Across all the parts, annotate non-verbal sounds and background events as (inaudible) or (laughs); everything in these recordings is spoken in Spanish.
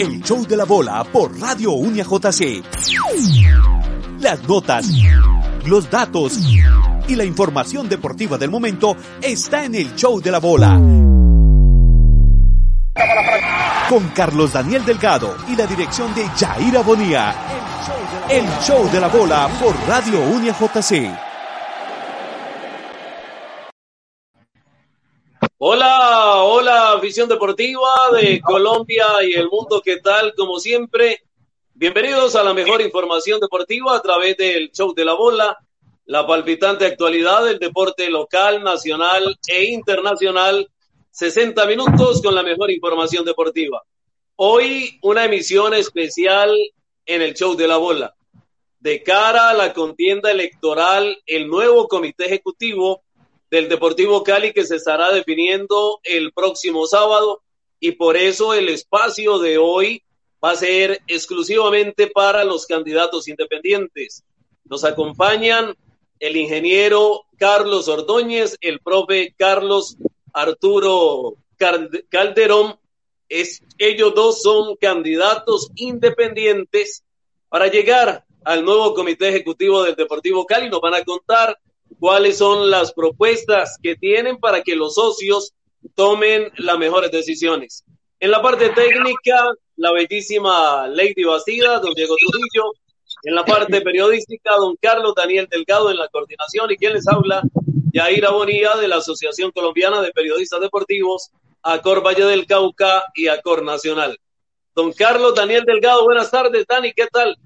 El show de la bola por Radio Unia JC. Las notas, los datos y la información deportiva del momento está en el show de la bola. Con Carlos Daniel Delgado y la dirección de Jaira Bonía. El show de la bola por Radio Unia JC. Hola, hola, visión deportiva de Colombia y el mundo, ¿qué tal? Como siempre, bienvenidos a la mejor información deportiva a través del show de la bola, la palpitante actualidad del deporte local, nacional e internacional. 60 minutos con la mejor información deportiva. Hoy una emisión especial en el show de la bola. De cara a la contienda electoral, el nuevo comité ejecutivo del Deportivo Cali que se estará definiendo el próximo sábado y por eso el espacio de hoy va a ser exclusivamente para los candidatos independientes. Nos acompañan el ingeniero Carlos Ordóñez, el profe Carlos Arturo Calderón. Es, ellos dos son candidatos independientes para llegar al nuevo comité ejecutivo del Deportivo Cali. Nos van a contar cuáles son las propuestas que tienen para que los socios tomen las mejores decisiones. En la parte técnica, la bellísima Lady Bastida, don Diego Trujillo. En la parte (laughs) periodística, don Carlos Daniel Delgado en la coordinación. Y quien les habla, Yaira Bonilla de la Asociación Colombiana de Periodistas Deportivos, Acor Valle del Cauca y Acor Nacional. Don Carlos Daniel Delgado, buenas tardes, Dani, ¿qué tal?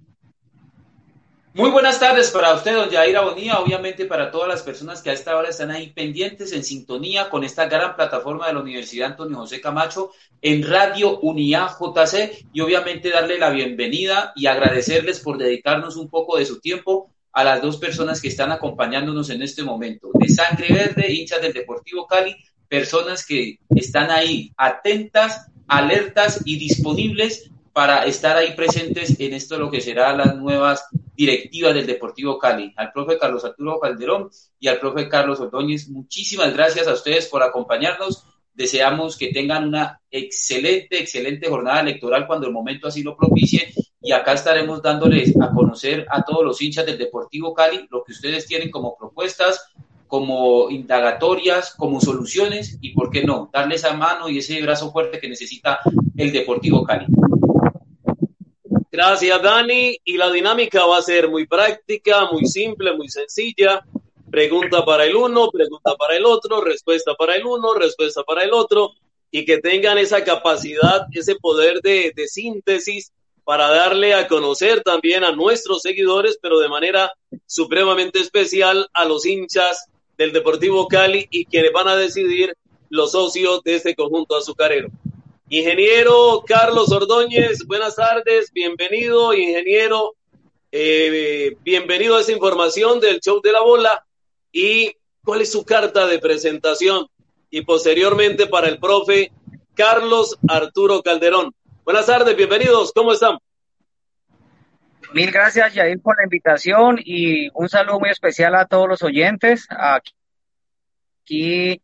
Muy buenas tardes para usted, don Jair Abonía, obviamente para todas las personas que a esta hora están ahí pendientes, en sintonía con esta gran plataforma de la Universidad Antonio José Camacho en Radio Unidad JC y obviamente darle la bienvenida y agradecerles por dedicarnos un poco de su tiempo a las dos personas que están acompañándonos en este momento. De Sangre Verde, hinchas del Deportivo Cali, personas que están ahí atentas, alertas y disponibles para estar ahí presentes en esto lo que será las nuevas directiva del Deportivo Cali, al profe Carlos Arturo Calderón y al profe Carlos Ordóñez. Muchísimas gracias a ustedes por acompañarnos. Deseamos que tengan una excelente, excelente jornada electoral cuando el momento así lo propicie. Y acá estaremos dándoles a conocer a todos los hinchas del Deportivo Cali lo que ustedes tienen como propuestas, como indagatorias, como soluciones y, ¿por qué no?, darle esa mano y ese brazo fuerte que necesita el Deportivo Cali. Gracias, Dani. Y la dinámica va a ser muy práctica, muy simple, muy sencilla. Pregunta para el uno, pregunta para el otro, respuesta para el uno, respuesta para el otro. Y que tengan esa capacidad, ese poder de, síntesis para darle a conocer también a nuestros seguidores, pero de manera supremamente especial a los hinchas del Deportivo Cali y quienes van a decidir los socios de este conjunto azucarero. Ingeniero Carlos Ordóñez, buenas tardes, bienvenido, ingeniero, eh, bienvenido a esa información del show de la bola y cuál es su carta de presentación y posteriormente para el profe Carlos Arturo Calderón. Buenas tardes, bienvenidos, ¿cómo están? Mil gracias, Yair, por la invitación y un saludo muy especial a todos los oyentes. Aquí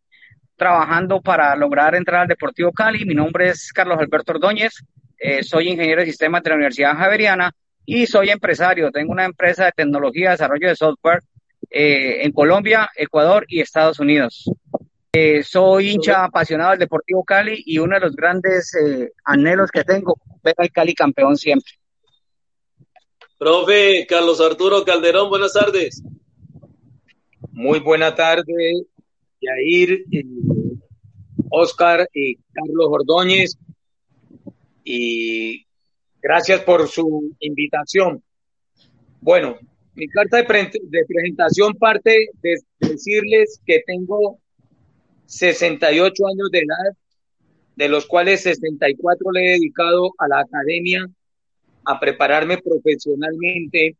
trabajando para lograr entrar al Deportivo Cali. Mi nombre es Carlos Alberto Ordóñez, eh, soy ingeniero de sistemas de la Universidad Javeriana y soy empresario. Tengo una empresa de tecnología, de desarrollo de software eh, en Colombia, Ecuador y Estados Unidos. Eh, soy hincha apasionado del Deportivo Cali y uno de los grandes anhelos que tengo, ver al Cali campeón siempre. Profe Carlos Arturo Calderón, buenas tardes. Muy buena tarde, Yair, eh, Oscar y Carlos Ordóñez. Y gracias por su invitación. Bueno, mi carta de, presentación parte de decirles que tengo 68 años de edad, de los cuales 64 le he dedicado a la academia, a prepararme profesionalmente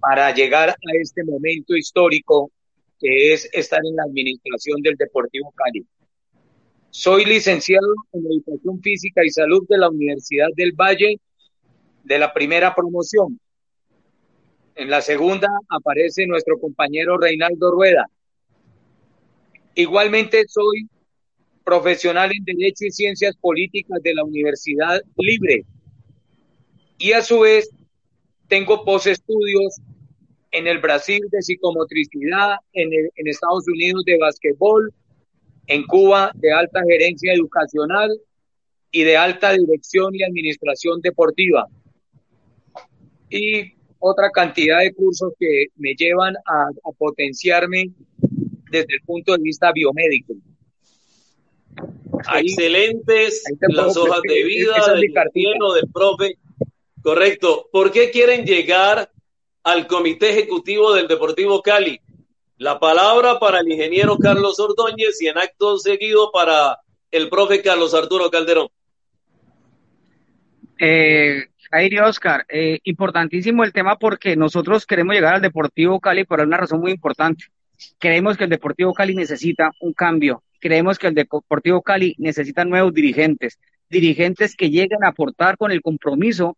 para llegar a este momento histórico que es estar en la administración del Deportivo Cali. Soy licenciado en Educación Física y Salud de la Universidad del Valle de la primera promoción. En la segunda aparece nuestro compañero Reinaldo Rueda. Igualmente soy profesional en Derecho y Ciencias Políticas de la Universidad Libre y a su vez tengo postestudios en el Brasil de psicomotricidad, en, en Estados Unidos de basquetbol, en Cuba de alta gerencia educacional y de alta dirección y administración deportiva. Y otra cantidad de cursos que me llevan a, potenciarme desde el punto de vista biomédico. Excelentes las hojas de vida del, del profe. Correcto. ¿Por qué quieren llegar al comité ejecutivo del Deportivo Cali? La palabra para el ingeniero Carlos Ordóñez y en acto seguido para el profe Carlos Arturo Calderón. Eh, Aire Oscar, eh, importantísimo el tema porque nosotros queremos llegar al Deportivo Cali por una razón muy importante. Creemos que el Deportivo Cali necesita un cambio. Creemos que el Deportivo Cali necesita nuevos dirigentes, dirigentes que lleguen a aportar con el compromiso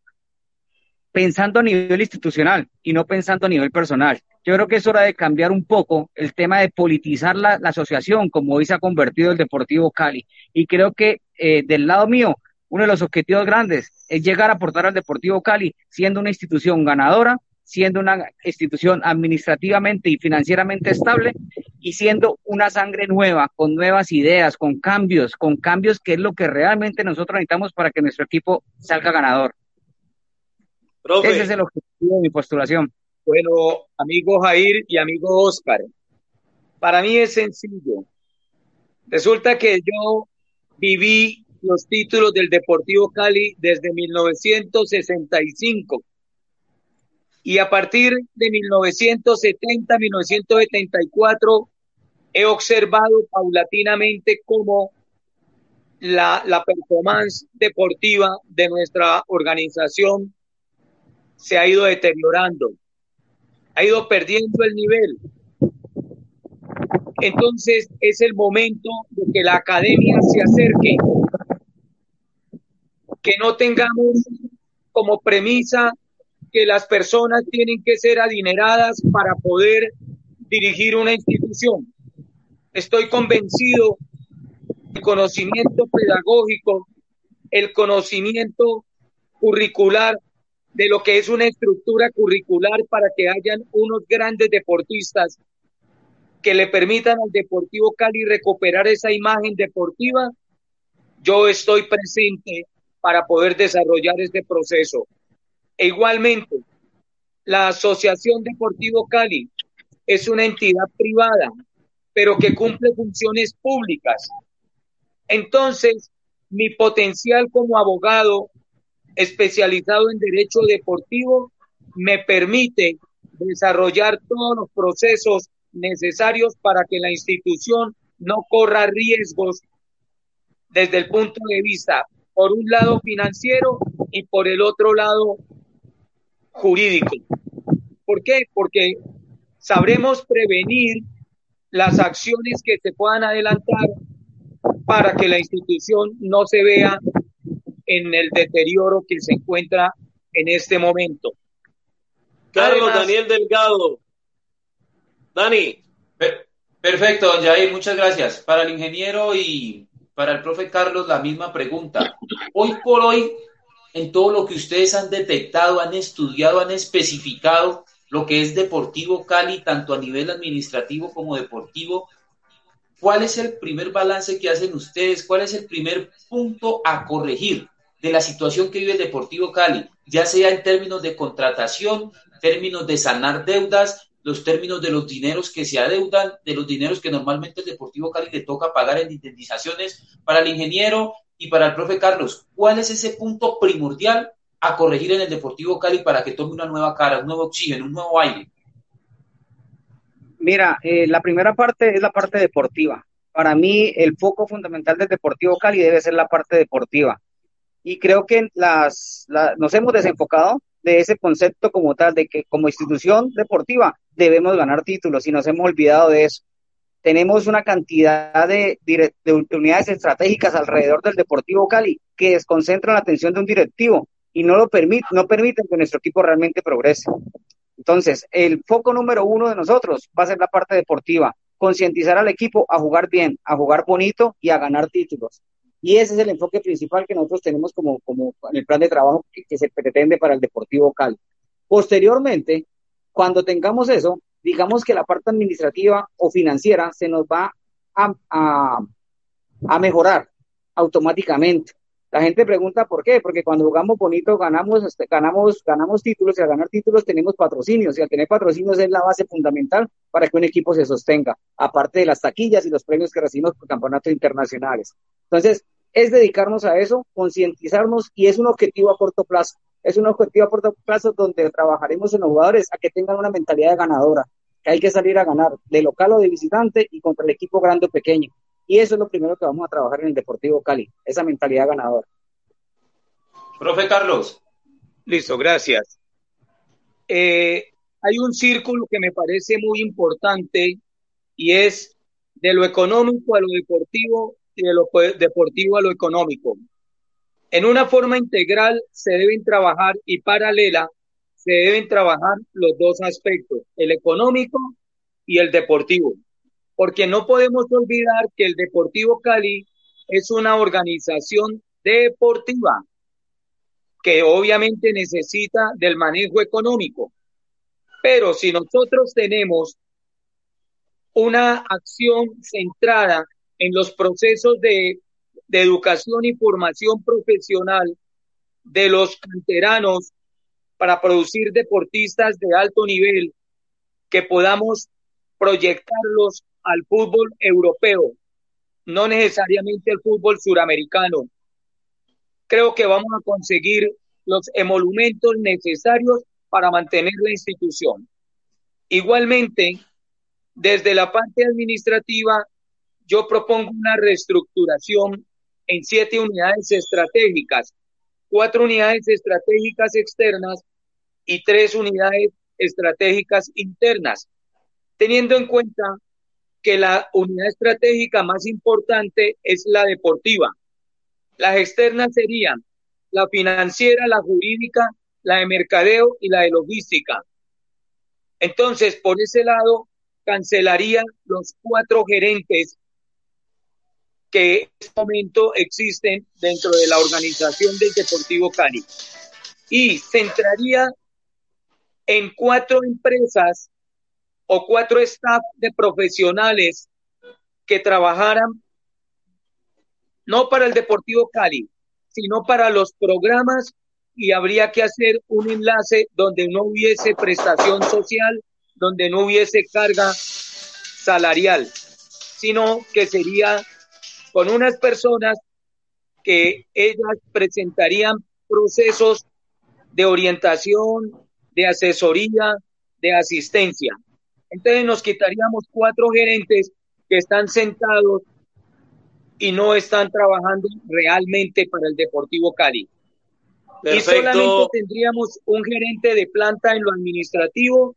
pensando a nivel institucional y no pensando a nivel personal. Yo creo que es hora de cambiar un poco el tema de politizar la, asociación, como hoy se ha convertido el Deportivo Cali. Y creo que eh, del lado mío, uno de los objetivos grandes es llegar a aportar al Deportivo Cali siendo una institución ganadora, siendo una institución administrativamente y financieramente estable y siendo una sangre nueva, con nuevas ideas, con cambios, con cambios que es lo que realmente nosotros necesitamos para que nuestro equipo salga ganador. Ese es el objetivo de mi postulación. Bueno, amigo Jair y amigo Oscar, para mí es sencillo. Resulta que yo viví los títulos del Deportivo Cali desde 1965 y a partir de 1970, 1974 he observado paulatinamente cómo la, la performance deportiva de nuestra organización se ha ido deteriorando ha ido perdiendo el nivel. Entonces es el momento de que la academia se acerque, que no tengamos como premisa que las personas tienen que ser adineradas para poder dirigir una institución. Estoy convencido el conocimiento pedagógico, el conocimiento curricular de lo que es una estructura curricular para que hayan unos grandes deportistas que le permitan al Deportivo Cali recuperar esa imagen deportiva, yo estoy presente para poder desarrollar este proceso. E igualmente, la Asociación Deportivo Cali es una entidad privada, pero que cumple funciones públicas. Entonces, mi potencial como abogado especializado en derecho deportivo me permite desarrollar todos los procesos necesarios para que la institución no corra riesgos desde el punto de vista, por un lado financiero y por el otro lado jurídico. ¿Por qué? Porque sabremos prevenir las acciones que se puedan adelantar para que la institución no se vea en el deterioro que se encuentra en este momento. Carlos Daniel Delgado. Dani. Perfecto, don Jair, muchas gracias. Para el ingeniero y para el profe Carlos, la misma pregunta. Hoy por hoy, en todo lo que ustedes han detectado, han estudiado, han especificado lo que es Deportivo Cali, tanto a nivel administrativo como deportivo, ¿cuál es el primer balance que hacen ustedes? ¿Cuál es el primer punto a corregir? De la situación que vive el Deportivo Cali, ya sea en términos de contratación, términos de sanar deudas, los términos de los dineros que se adeudan, de los dineros que normalmente el Deportivo Cali le toca pagar en indemnizaciones para el ingeniero y para el profe Carlos. ¿Cuál es ese punto primordial a corregir en el Deportivo Cali para que tome una nueva cara, un nuevo oxígeno, un nuevo aire? Mira, eh, la primera parte es la parte deportiva. Para mí, el foco fundamental del Deportivo Cali debe ser la parte deportiva y creo que las, nos hemos desenfocado de ese concepto como tal, de que como institución deportiva debemos ganar títulos y nos hemos olvidado de eso. Tenemos una cantidad de, unidades estratégicas alrededor del Deportivo Cali que desconcentran la atención de un directivo y no lo permiten, no permiten que nuestro equipo realmente progrese. Entonces, el foco número uno de nosotros va a ser la parte deportiva, concientizar al equipo a jugar bien, a jugar bonito y a ganar títulos Y ese es el enfoque principal que nosotros tenemos como, como en el plan de trabajo que, se pretende para el Deportivo Cali. Posteriormente, cuando tengamos eso, digamos que la parte administrativa o financiera se nos va a, a mejorar automáticamente. La gente pregunta por qué, porque cuando jugamos bonito ganamos, este, ganamos, ganamos títulos y al ganar títulos tenemos patrocinios y al tener patrocinios es la base fundamental para que un equipo se sostenga, aparte de las taquillas y los premios que recibimos por campeonatos internacionales. Entonces, es dedicarnos a eso, concientizarnos y es un objetivo a corto plazo. Es un objetivo a corto plazo donde trabajaremos en los jugadores a que tengan una mentalidad ganadora, que hay que salir a ganar de local o de visitante y contra el equipo grande o pequeño. Y eso es lo primero que vamos a trabajar en el Deportivo Cali, esa mentalidad ganadora. Profe Carlos. Listo, gracias. Eh, hay un círculo que me parece muy importante y es de lo económico a lo deportivo y de lo deportivo a lo económico. En una forma integral se deben trabajar y paralela se deben trabajar los dos aspectos, el económico y el deportivo porque no podemos olvidar que el Deportivo Cali es una organización deportiva que obviamente necesita del manejo económico. Pero si nosotros tenemos una acción centrada en los procesos de, de educación y formación profesional de los canteranos para producir deportistas de alto nivel, que podamos proyectarlos al fútbol europeo, no necesariamente el fútbol suramericano. Creo que vamos a conseguir los emolumentos necesarios para mantener la institución. Igualmente, desde la parte administrativa, yo propongo una reestructuración en siete unidades estratégicas, cuatro unidades estratégicas externas y tres unidades estratégicas internas, teniendo en cuenta que la unidad estratégica más importante es la deportiva. Las externas serían la financiera, la jurídica, la de mercadeo y la de logística. Entonces, por ese lado, cancelaría los cuatro gerentes que en este momento existen dentro de la organización del Deportivo Cali. Y centraría en cuatro empresas o cuatro staff de profesionales que trabajaran no para el Deportivo Cali, sino para los programas y habría que hacer un enlace donde no hubiese prestación social, donde no hubiese carga salarial, sino que sería con unas personas que ellas presentarían procesos de orientación, de asesoría, de asistencia. Entonces nos quitaríamos cuatro gerentes que están sentados y no están trabajando realmente para el Deportivo Cali. Y solamente tendríamos un gerente de planta en lo administrativo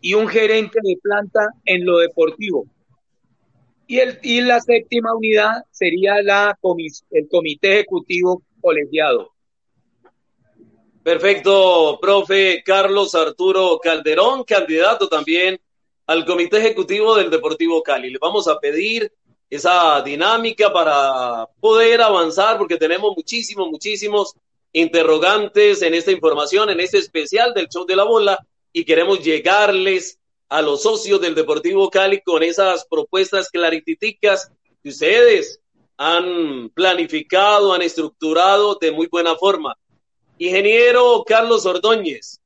y un gerente de planta en lo deportivo. Y, el, y la séptima unidad sería la el comité ejecutivo colegiado. Perfecto, profe Carlos Arturo Calderón, candidato también al Comité Ejecutivo del Deportivo Cali. Le vamos a pedir esa dinámica para poder avanzar porque tenemos muchísimos, muchísimos interrogantes en esta información, en este especial del show de la bola y queremos llegarles a los socios del Deportivo Cali con esas propuestas clariticas que ustedes han planificado, han estructurado de muy buena forma. Ingeniero Carlos Ordóñez,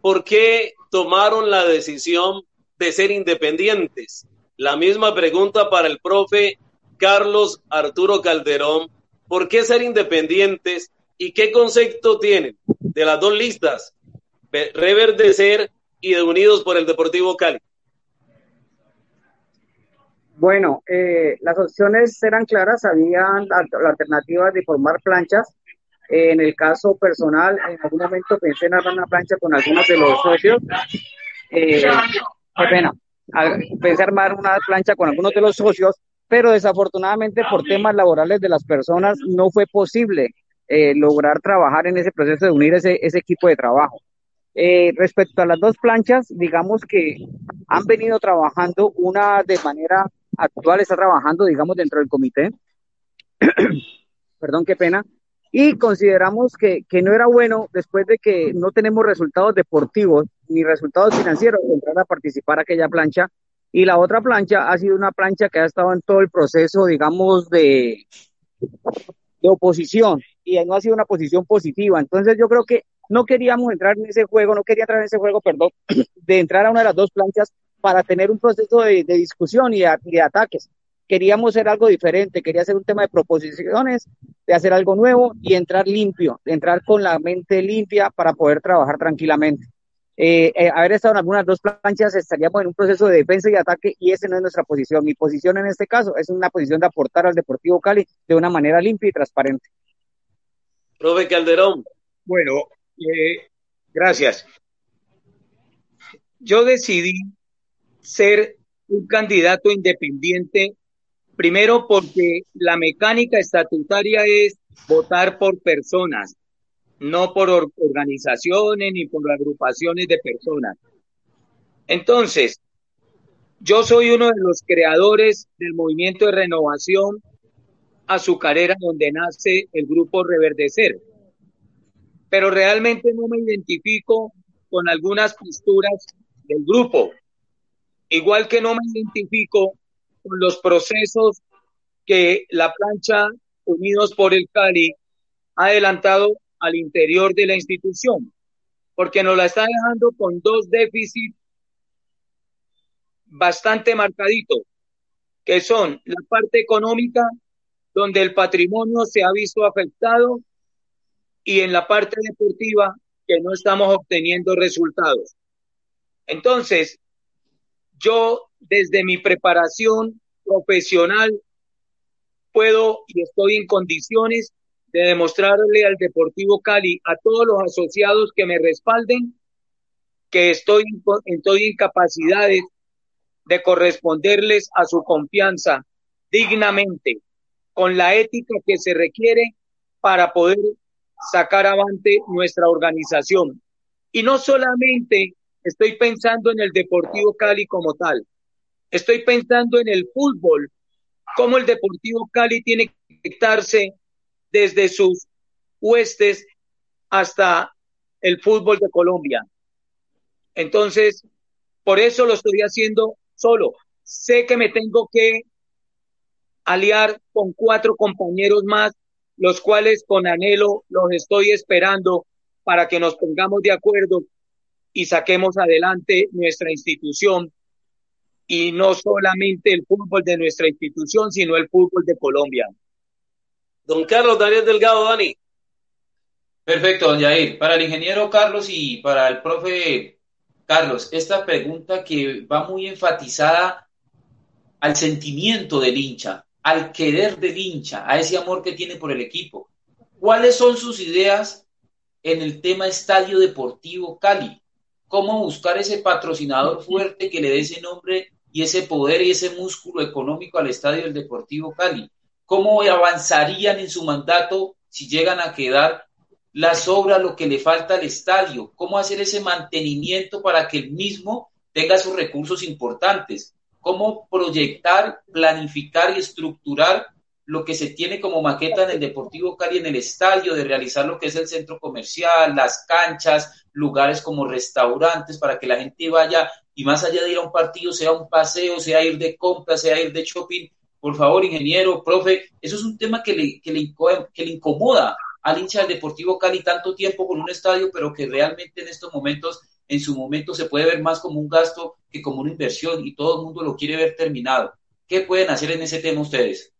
¿por qué tomaron la decisión de ser independientes? La misma pregunta para el profe Carlos Arturo Calderón. ¿Por qué ser independientes y qué concepto tienen de las dos listas, Reverdecer y Unidos por el Deportivo Cali? Bueno, eh, las opciones eran claras, habían alternativas de formar planchas. en el caso personal, en algún momento pensé en armar una plancha con algunos de los socios. Eh, qué pena, pensé armar una plancha con algunos de los socios, pero desafortunadamente por temas laborales de las personas no fue posible eh, lograr trabajar en ese proceso de unir ese equipo de trabajo. Eh, respecto a las dos planchas, digamos que han venido trabajando una de manera actual, está trabajando, digamos, dentro del comité, (coughs) perdón, qué pena, y consideramos que, que, no era bueno, después de que no tenemos resultados deportivos ni resultados financieros, entrar a participar a aquella plancha. Y la otra plancha ha sido una plancha que ha estado en todo el proceso, digamos, de, de oposición y no ha sido una posición positiva. Entonces yo creo que no queríamos entrar en ese juego, no quería entrar en ese juego, perdón, (clears throat) de entrar a una de las dos planchas para tener un proceso de, de discusión y de ataques queríamos hacer algo diferente, quería hacer un tema de proposiciones, de hacer algo nuevo y entrar limpio, entrar con la mente limpia para poder trabajar tranquilamente. Eh, eh, haber estado en algunas dos planchas estaríamos en un proceso de defensa y ataque y esa no es nuestra posición. Mi posición en este caso es una posición de aportar al Deportivo Cali de una manera limpia y transparente. Profe Calderón. Bueno, eh, gracias. Yo decidí ser un candidato independiente Primero porque la mecánica estatutaria es votar por personas, no por organizaciones ni por agrupaciones de personas. Entonces, yo soy uno de los creadores del movimiento de renovación azucarera donde nace el grupo Reverdecer. Pero realmente no me identifico con algunas posturas del grupo. Igual que no me identifico con los procesos que la plancha Unidos por el Cali ha adelantado al interior de la institución, porque nos la está dejando con dos déficits bastante marcaditos, que son la parte económica, donde el patrimonio se ha visto afectado, y en la parte deportiva, que no estamos obteniendo resultados. Entonces, yo desde mi preparación profesional puedo y estoy en condiciones de demostrarle al Deportivo Cali, a todos los asociados que me respalden, que estoy, estoy en capacidades de corresponderles a su confianza dignamente, con la ética que se requiere para poder sacar adelante nuestra organización. Y no solamente estoy pensando en el Deportivo Cali como tal, estoy pensando en el fútbol, cómo el Deportivo Cali tiene que conectarse desde sus huestes hasta el fútbol de Colombia. Entonces, por eso lo estoy haciendo solo. Sé que me tengo que aliar con cuatro compañeros más, los cuales con anhelo los estoy esperando para que nos pongamos de acuerdo y saquemos adelante nuestra institución y no solamente el fútbol de nuestra institución, sino el fútbol de Colombia. Don Carlos Daniel Delgado, Dani. Perfecto, don Yair. Para el ingeniero Carlos y para el profe Carlos, esta pregunta que va muy enfatizada al sentimiento del hincha, al querer del hincha, a ese amor que tiene por el equipo. ¿Cuáles son sus ideas en el tema Estadio Deportivo Cali? cómo buscar ese patrocinador fuerte que le dé ese nombre y ese poder y ese músculo económico al estadio del Deportivo Cali. ¿Cómo avanzarían en su mandato si llegan a quedar las obras, lo que le falta al estadio? ¿Cómo hacer ese mantenimiento para que el mismo tenga sus recursos importantes? ¿Cómo proyectar, planificar y estructurar lo que se tiene como maqueta en el Deportivo Cali, en el estadio, de realizar lo que es el centro comercial, las canchas, lugares como restaurantes, para que la gente vaya y más allá de ir a un partido, sea un paseo, sea ir de compra, sea ir de shopping. Por favor, ingeniero, profe, eso es un tema que le, que le, que le incomoda al hincha del Deportivo Cali tanto tiempo con un estadio, pero que realmente en estos momentos, en su momento, se puede ver más como un gasto que como una inversión y todo el mundo lo quiere ver terminado. ¿Qué pueden hacer en ese tema ustedes?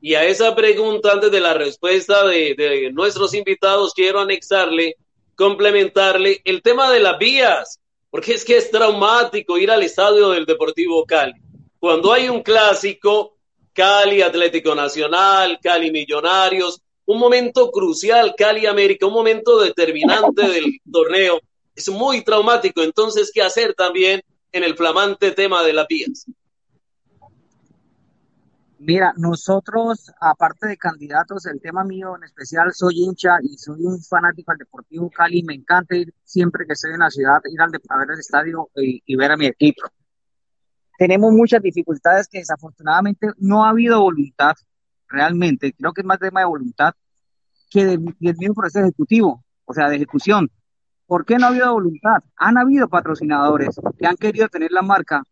Y a esa pregunta, antes de la respuesta de, nuestros invitados, quiero anexarle, complementarle el tema de las vías, porque es que es traumático ir al estadio del Deportivo Cali. Cuando hay un clásico, Cali Atlético Nacional, Cali Millonarios, un momento crucial, Cali América, un momento determinante del (laughs) torneo, es muy traumático. Entonces, ¿qué hacer también en el flamante tema de las vías? Mira, nosotros, aparte de candidatos, el tema mío en especial, soy hincha y soy un fanático del Deportivo Cali. Me encanta ir siempre que estoy en la ciudad, ir al, a ver el estadio y, ver a mi equipo. Tenemos muchas dificultades que desafortunadamente no ha habido voluntad realmente, creo que es más tema de voluntad que del mismo proceso ejecutivo, o sea, de ejecución. ¿Por qué no ha habido voluntad? Han habido patrocinadores que han querido tener la marca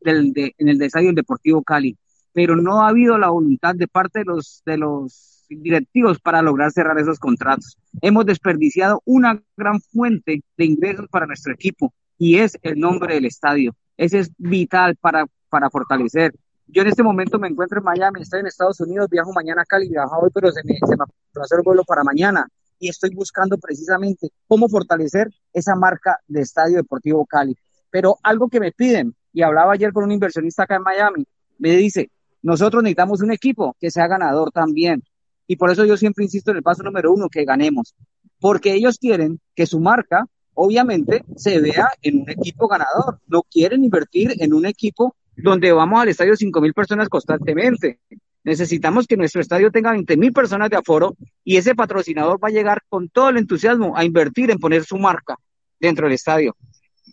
del, en el desayuno Deportivo Cali, pero no ha habido la voluntad de parte de los, de los directivos para lograr cerrar esos contratos. Hemos desperdiciado una gran fuente de ingresos para nuestro equipo y es el nombre del estadio. Ese es vital para, para fortalecer. Yo en este momento me encuentro en Miami, estoy en Estados Unidos, viajo mañana a Cali, viajo hoy, pero se me, se me hacer el vuelo para mañana y estoy buscando precisamente cómo fortalecer esa marca de Estadio Deportivo Cali. Pero algo que me piden, y hablaba ayer con un inversionista acá en Miami, me dice, nosotros necesitamos un equipo que sea ganador también. Y por eso yo siempre insisto en el paso número uno, que ganemos. Porque ellos quieren que su marca, obviamente, se vea en un equipo ganador. No quieren invertir en un equipo donde vamos al estadio 5 mil personas constantemente. Necesitamos que nuestro estadio tenga 20 mil personas de aforo y ese patrocinador va a llegar con todo el entusiasmo a invertir en poner su marca dentro del estadio.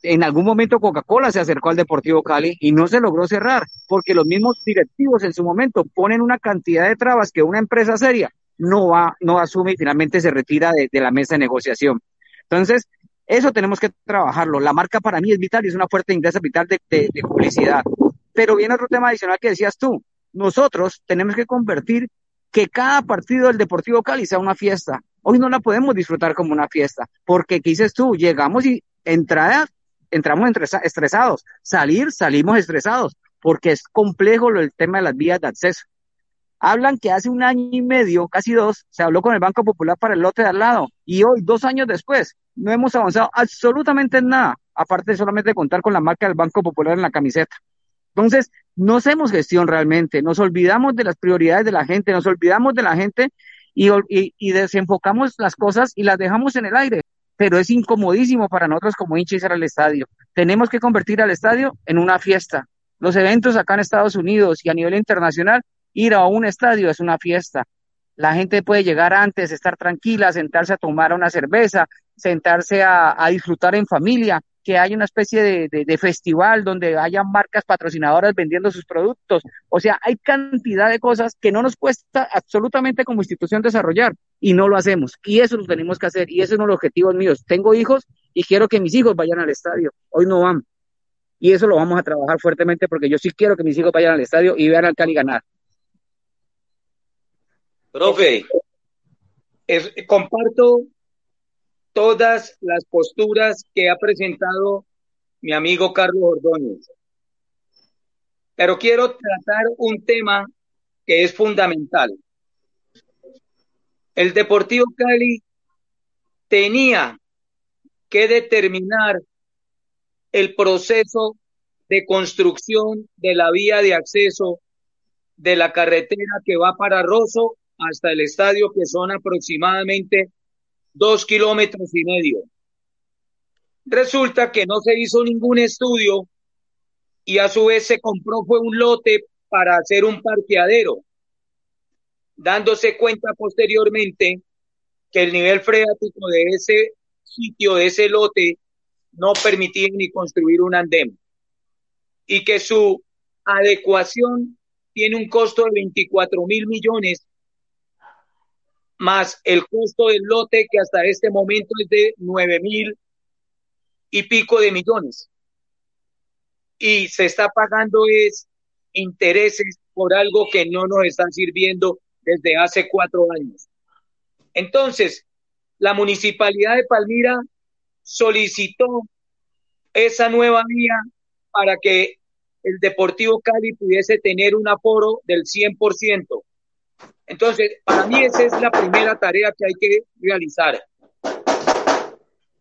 En algún momento Coca-Cola se acercó al Deportivo Cali y no se logró cerrar porque los mismos directivos en su momento ponen una cantidad de trabas que una empresa seria no va, no asume y finalmente se retira de, la mesa de negociación. Entonces, eso tenemos que trabajarlo. La marca para mí es vital y es una fuerte ingreso vital de, de publicidad. Pero viene otro tema adicional que decías tú. Nosotros tenemos que convertir que cada partido del Deportivo Cali sea una fiesta. Hoy no la podemos disfrutar como una fiesta, porque ¿qué dices tú? Llegamos y entrada, entramos estresados. Salir, salimos estresados, porque es complejo el tema de las vías de acceso. Hablan que hace un año y medio, casi dos, se habló con el Banco Popular para el lote de al lado, y hoy, dos años después, no hemos avanzado absolutamente en nada, aparte de solamente contar con la marca del Banco Popular en la camiseta. Entonces, no hacemos gestión realmente, nos olvidamos de las prioridades de la gente, nos olvidamos de la gente y, desenfocamos las cosas y las dejamos en el aire. Pero es incomodísimo para nosotros como hinchas ir al estadio. Tenemos que convertir al estadio en una fiesta. Los eventos acá en Estados Unidos y a nivel internacional, ir a un estadio es una fiesta. La gente puede llegar antes, estar tranquila, sentarse a tomar una cerveza, sentarse a disfrutar en familia, que haya una especie de, festival donde haya marcas patrocinadoras vendiendo sus productos. O sea, hay cantidad de cosas que no nos cuesta absolutamente como institución desarrollar y no lo hacemos. Y eso lo tenemos que hacer y ese es uno de los objetivos míos. Tengo hijos y quiero que mis hijos vayan al estadio. Hoy no van. Y eso lo vamos a trabajar fuertemente porque yo sí quiero que mis hijos vayan al estadio y vean al Cali ganar. Profe, comparto todas las posturas que ha presentado mi amigo Carlos Ordóñez. Pero quiero tratar un tema que es fundamental. El Deportivo Cali tenía que determinar el proceso de construcción de la vía de acceso de la carretera que va para Rosso hasta el estadio, que son aproximadamente dos kilómetros y medio. Resulta que no se hizo ningún estudio y a su vez se compró un lote para hacer un parqueadero, dándose cuenta posteriormente que el nivel freático de ese sitio, de ese lote, no permitía ni construir un andén y que su adecuación tiene un costo de 24 mil millones más el costo del lote que hasta este momento es de nueve mil y pico de millones. Y se está pagando es intereses por algo que no nos están sirviendo desde hace cuatro años. Entonces, la municipalidad de Palmira solicitó esa nueva vía para que el Deportivo Cali pudiese tener un aforo del 100%. Entonces, para mí esa es la primera tarea que hay que realizar.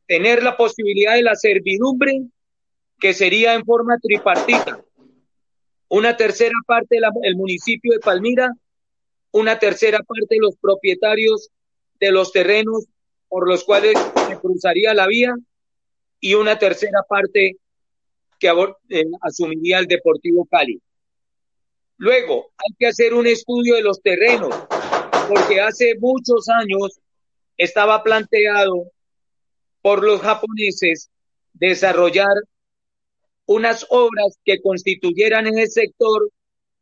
Tener la posibilidad de la servidumbre, que sería en forma tripartita. Una tercera parte del municipio de Palmira, una tercera parte de los propietarios de los terrenos por los cuales se cruzaría la vía y una tercera parte que eh, asumiría el Deportivo Cali. Luego, hay que hacer un estudio de los terrenos, porque hace muchos años estaba planteado por los japoneses desarrollar unas obras que constituyeran en el sector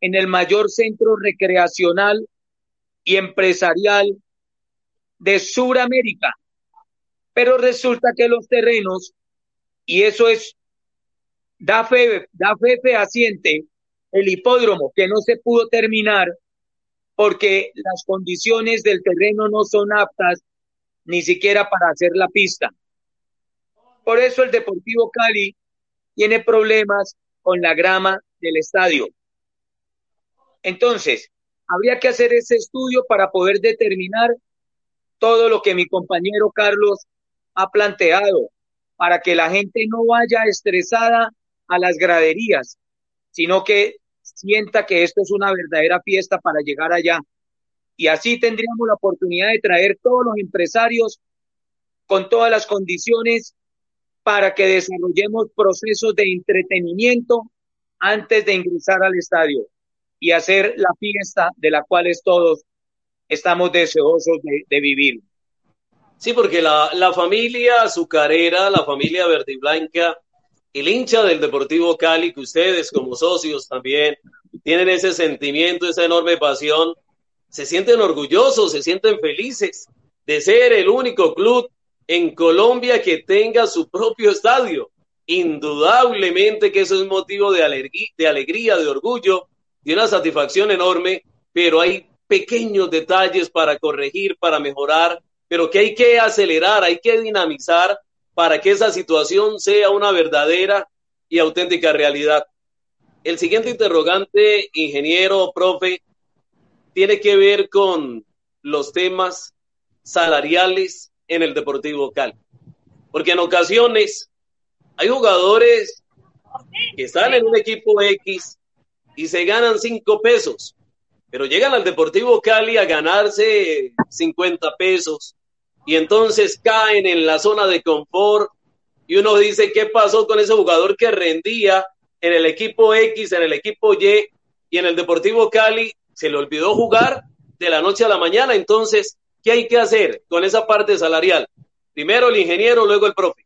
en el mayor centro recreacional y empresarial de Sudamérica. Pero resulta que los terrenos, y eso es, da fe, da fe fehaciente, el hipódromo que no se pudo terminar porque las condiciones del terreno no son aptas ni siquiera para hacer la pista. Por eso el Deportivo Cali tiene problemas con la grama del estadio. Entonces, habría que hacer ese estudio para poder determinar todo lo que mi compañero Carlos ha planteado, para que la gente no vaya estresada a las graderías, sino que sienta que esto es una verdadera fiesta para llegar allá. Y así tendríamos la oportunidad de traer todos los empresarios con todas las condiciones para que desarrollemos procesos de entretenimiento antes de ingresar al estadio y hacer la fiesta de la cual todos estamos deseosos de, vivir. Sí, porque la, la familia azucarera, la familia verde y blanca, el hincha del Deportivo Cali, que ustedes como socios también tienen ese sentimiento, esa enorme pasión, se sienten orgullosos, se sienten felices de ser el único club en Colombia que tenga su propio estadio. Indudablemente que eso es motivo de, de alegría, de orgullo, de una satisfacción enorme, pero hay pequeños detalles para corregir, para mejorar, pero que hay que acelerar, hay que dinamizar para que esa situación sea una verdadera y auténtica realidad. El siguiente interrogante, ingeniero, profe, tiene que ver con los temas salariales en el Deportivo Cali. Porque en ocasiones hay jugadores que están en un equipo X y se ganan cinco pesos, pero llegan al Deportivo Cali a ganarse 50 pesos, y entonces caen en la zona de confort y uno dice, ¿qué pasó con ese jugador que rendía en el equipo X, en el equipo Y y en el Deportivo Cali? Se le olvidó jugar de la noche a la mañana, entonces, ¿qué hay que hacer con esa parte salarial? Primero el ingeniero, luego el profe.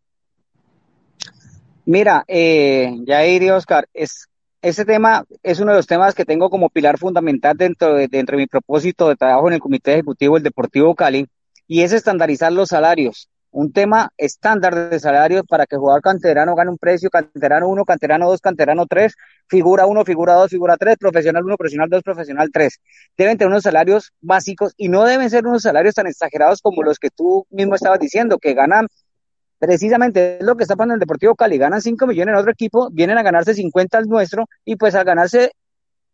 Mira, eh, Jair y Oscar, es, ese tema es uno de los temas que tengo como pilar fundamental dentro de, dentro de mi propósito de trabajo en el Comité Ejecutivo del Deportivo Cali, y es estandarizar los salarios. Un tema estándar de salarios para que el jugador canterano gane un precio, canterano 1, canterano 2, canterano 3, figura 1, figura 2, figura 3, profesional 1, profesional 2, profesional 3. Deben tener unos salarios básicos y no deben ser unos salarios tan exagerados como los que tú mismo estabas diciendo, que ganan precisamente lo que está pasando en el Deportivo Cali, ganan 5 millones en otro equipo, vienen a ganarse 50 al nuestro y pues al ganarse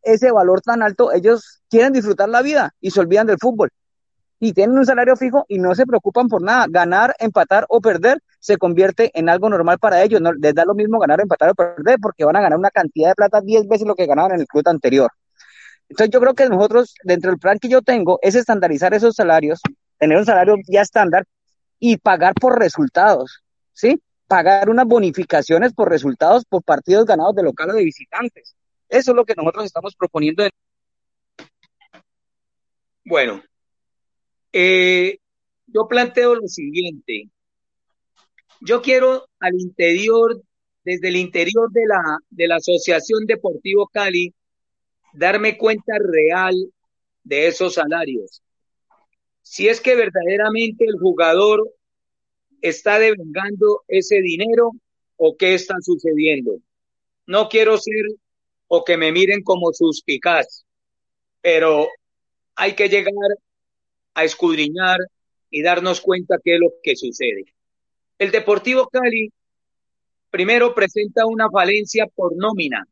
ese valor tan alto, ellos quieren disfrutar la vida y se olvidan del fútbol y tienen un salario fijo y no se preocupan por nada. Ganar, empatar o perder se convierte en algo normal para ellos. Les da lo mismo ganar, empatar o perder porque van a ganar una cantidad de plata 10 veces lo que ganaban en el club anterior. Entonces yo creo que nosotros, dentro del plan que yo tengo, es estandarizar esos salarios, tener un salario ya estándar y pagar por resultados, ¿sí? Pagar unas bonificaciones por resultados por partidos ganados de locales de visitantes. Eso es lo que nosotros estamos proponiendo. Bueno, eh, yo planteo lo siguiente. Yo quiero al interior, desde el interior de la, de la Asociación Deportivo Cali, darme cuenta real de esos salarios. Si es que verdaderamente el jugador está devengando ese dinero o qué está sucediendo. No quiero ser o que me miren como suspicaz, pero hay que llegar a escudriñar y darnos cuenta qué es lo que sucede. El Deportivo Cali primero presenta una falencia por nómina.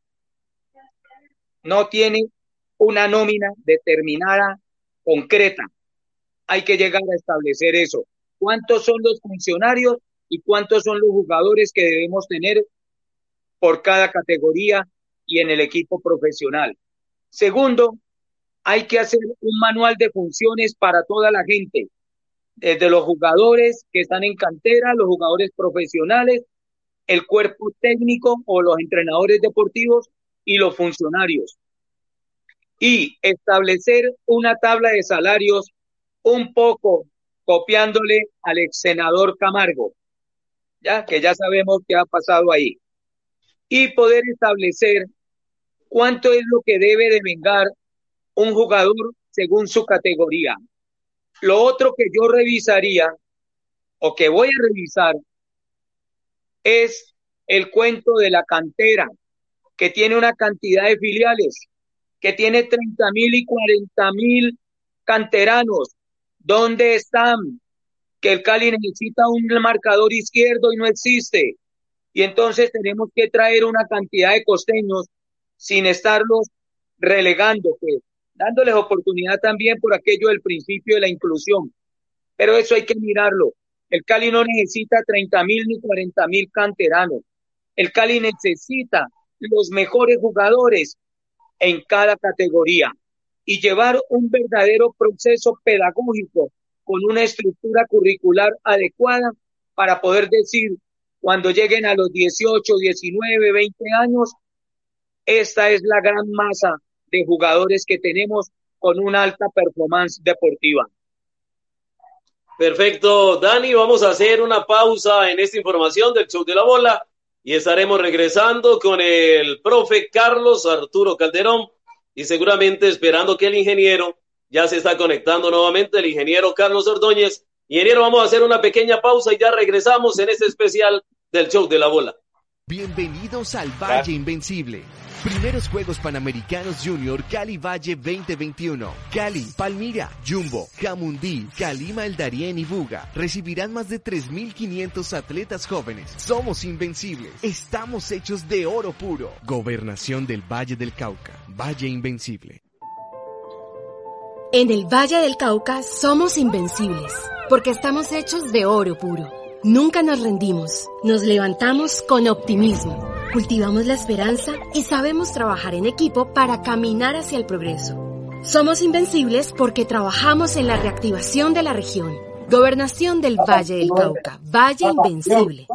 No tiene una nómina determinada, concreta. Hay que llegar a establecer eso. ¿Cuántos son los funcionarios y cuántos son los jugadores que debemos tener por cada categoría y en el equipo profesional? Segundo, hay que hacer un manual de funciones para toda la gente, desde los jugadores que están en cantera, los jugadores profesionales, el cuerpo técnico o los entrenadores deportivos y los funcionarios. Y establecer una tabla de salarios un poco copiándole al ex senador Camargo, ya que ya sabemos qué ha pasado ahí. Y poder establecer cuánto es lo que debe de vengar un jugador según su categoría. Lo otro que yo revisaría o que voy a revisar es el cuento de la cantera, que tiene una cantidad de filiales, que tiene 30 mil y 40 mil canteranos. ¿Dónde están? Que el Cali necesita un marcador izquierdo y no existe. Y entonces tenemos que traer una cantidad de costeños sin estarlos relegando, pues, dándoles oportunidad también por aquello del principio de la inclusión. Pero eso hay que mirarlo. El Cali no necesita 30 mil ni 40 mil canteranos. El Cali necesita los mejores jugadores en cada categoría y llevar un verdadero proceso pedagógico con una estructura curricular adecuada para poder decir cuando lleguen a los 18, 19, 20 años, esta es la gran masa de jugadores que tenemos con una alta performance deportiva. Perfecto, Dani, vamos a hacer una pausa en esta información del show de la bola y estaremos regresando con el profe Carlos Arturo Calderón y seguramente esperando que el ingeniero ya se está conectando nuevamente, el ingeniero Carlos Ordóñez. Ingeniero, vamos a hacer una pequeña pausa y ya regresamos en este especial del show de la bola. Bienvenidos al Valle Invencible. Primeros Juegos Panamericanos Junior Cali Valle 2021. Cali, Palmira, Jumbo, Jamundí, Calima, El Darién y Buga recibirán más de 3.500 atletas jóvenes. Somos invencibles. Estamos hechos de oro puro. Gobernación del Valle del Cauca. Valle Invencible. En el Valle del Cauca somos invencibles, porque estamos hechos de oro puro. Nunca nos rendimos, nos levantamos con optimismo, cultivamos la esperanza y sabemos trabajar en equipo para caminar hacia el progreso. Somos invencibles porque trabajamos en la reactivación de la región. Gobernación del Valle del Cauca, Valle Invencible.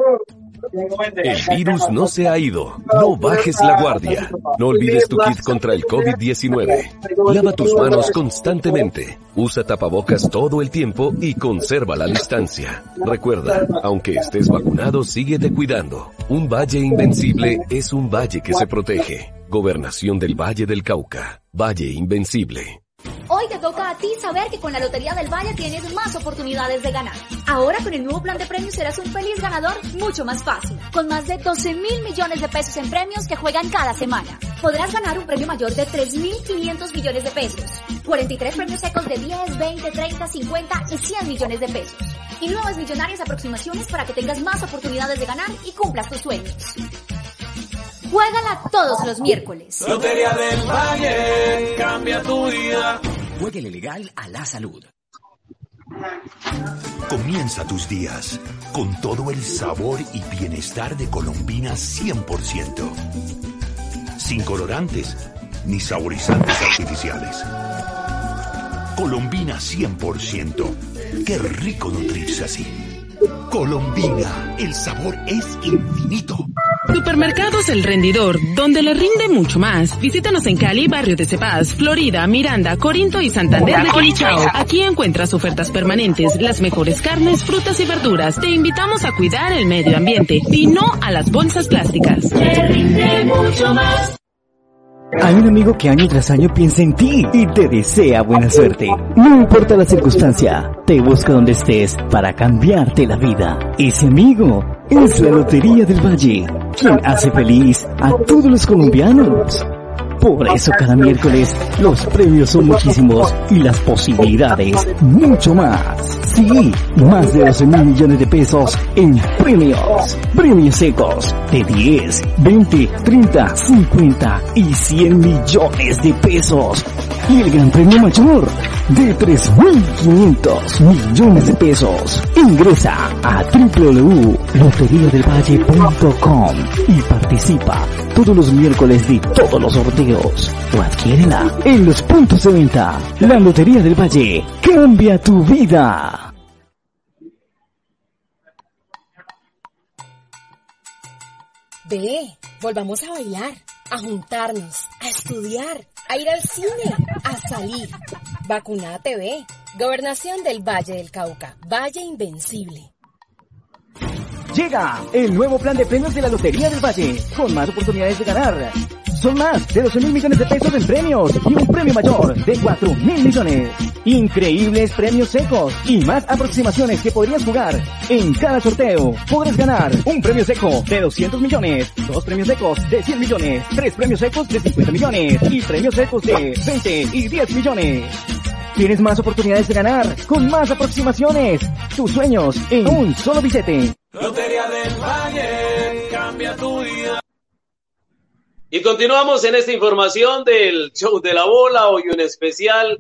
El virus no se ha ido. No bajes la guardia. No olvides tu kit contra el COVID-19. Lava tus manos constantemente. Usa tapabocas todo el tiempo y conserva la distancia. Recuerda, aunque estés vacunado, síguete cuidando. Un valle invencible es un valle que se protege. Gobernación del Valle del Cauca. Valle Invencible. Hoy te toca a ti saber que con la Lotería del Valle tienes más oportunidades de ganar. Ahora con el nuevo plan de premios serás un feliz ganador mucho más fácil. Con más de 12 mil millones de pesos en premios que juegan cada semana. Podrás ganar un premio mayor de 3.500 millones de pesos. 43 premios secos de 10, 20, 30, 50 y 100 millones de pesos. Y nuevas millonarias aproximaciones para que tengas más oportunidades de ganar y cumplas tus sueños. Juégala todos los miércoles. Lotería del Valle, cambia tu vida. Jueguele legal a la salud. Comienza tus días con todo el sabor y bienestar de Colombina 100%. Sin colorantes ni saborizantes artificiales. Colombina 100%. Qué rico nutrirse así. Colombina, el sabor es infinito. Supermercados El Rendidor, donde le rinde mucho más. Visítanos en Cali, Barrio de Cepaz, Florida, Miranda, Corinto y Santander de Quilichao. Aquí encuentras ofertas permanentes, las mejores carnes, frutas y verduras. Te invitamos a cuidar el medio ambiente y no a las bolsas plásticas. Le rinde mucho más. Hay un amigo que año tras año piensa en ti y te desea buena suerte. No importa la circunstancia, te busca donde estés para cambiarte la vida. Ese amigo es la Lotería del Valle, quien hace feliz a todos los colombianos. Por eso cada miércoles los premios son muchísimos y las posibilidades mucho más. Sí, más de 12 mil millones de pesos en premios. Premios secos de 10, 20, 30, 50 y 100 millones de pesos. Y el gran premio mayor de 3.500 millones de pesos. Ingresa a www.loteriadelvalle.com y participa todos los miércoles de todos los sorteos o adquiérela en los puntos de venta. La Lotería del Valle cambia tu vida. Ve, volvamos a bailar, a juntarnos, a estudiar, a ir al cine, a salir. Vacunada TV, Gobernación del Valle del Cauca, Valle Invencible. Llega el nuevo plan de premios de la Lotería del Valle, con más oportunidades de ganar. Son más de 12 mil millones de pesos en premios y un premio mayor de 4 mil millones. Increíbles premios secos y más aproximaciones que podrías jugar. En cada sorteo podrás ganar un premio seco de 200 millones, dos premios secos de 100 millones, tres premios secos de 50 millones y premios secos de 20 y 10 millones. Tienes más oportunidades de ganar con más aproximaciones. Tus sueños en un solo billete. Lotería del Valle, Y continuamos en esta información del show de la bola, hoy un especial,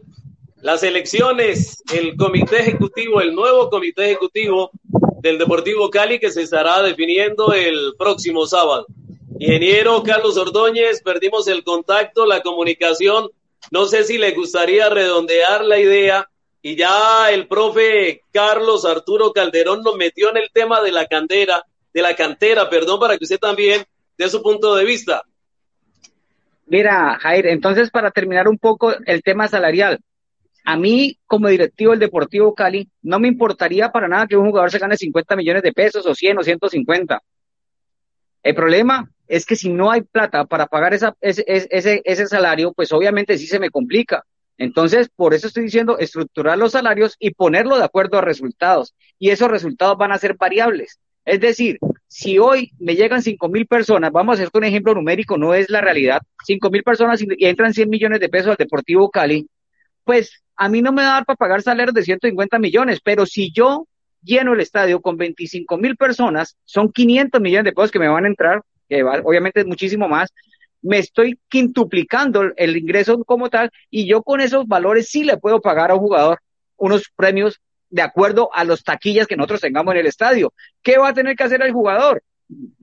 las elecciones, el comité ejecutivo, el nuevo comité ejecutivo del Deportivo Cali que se estará definiendo el próximo sábado. Ingeniero Carlos Ordóñez, perdimos el contacto, la comunicación no sé si le gustaría redondear la idea y ya el profe Carlos Arturo Calderón nos metió en el tema de la cantera, de la cantera, perdón, para que usted también dé su punto de vista. Mira, Jair, entonces para terminar un poco el tema salarial, a mí como directivo del Deportivo Cali no me importaría para nada que un jugador se gane 50 millones de pesos o 100 o 150. El problema es que si no hay plata para pagar esa, ese, ese, ese salario, pues obviamente sí se me complica. Entonces, por eso estoy diciendo estructurar los salarios y ponerlo de acuerdo a resultados. Y esos resultados van a ser variables. Es decir, si hoy me llegan cinco mil personas, vamos a hacerte un ejemplo numérico, no es la realidad, cinco mil personas y entran 100 millones de pesos al Deportivo Cali, pues a mí no me va a dar para pagar salarios de 150 millones, pero si yo lleno el estadio con 25 mil personas, son 500 millones de pesos que me van a entrar, que obviamente es muchísimo más, me estoy quintuplicando el ingreso como tal y yo con esos valores sí le puedo pagar a un jugador unos premios de acuerdo a los taquillas que nosotros tengamos en el estadio. ¿Qué va a tener que hacer el jugador?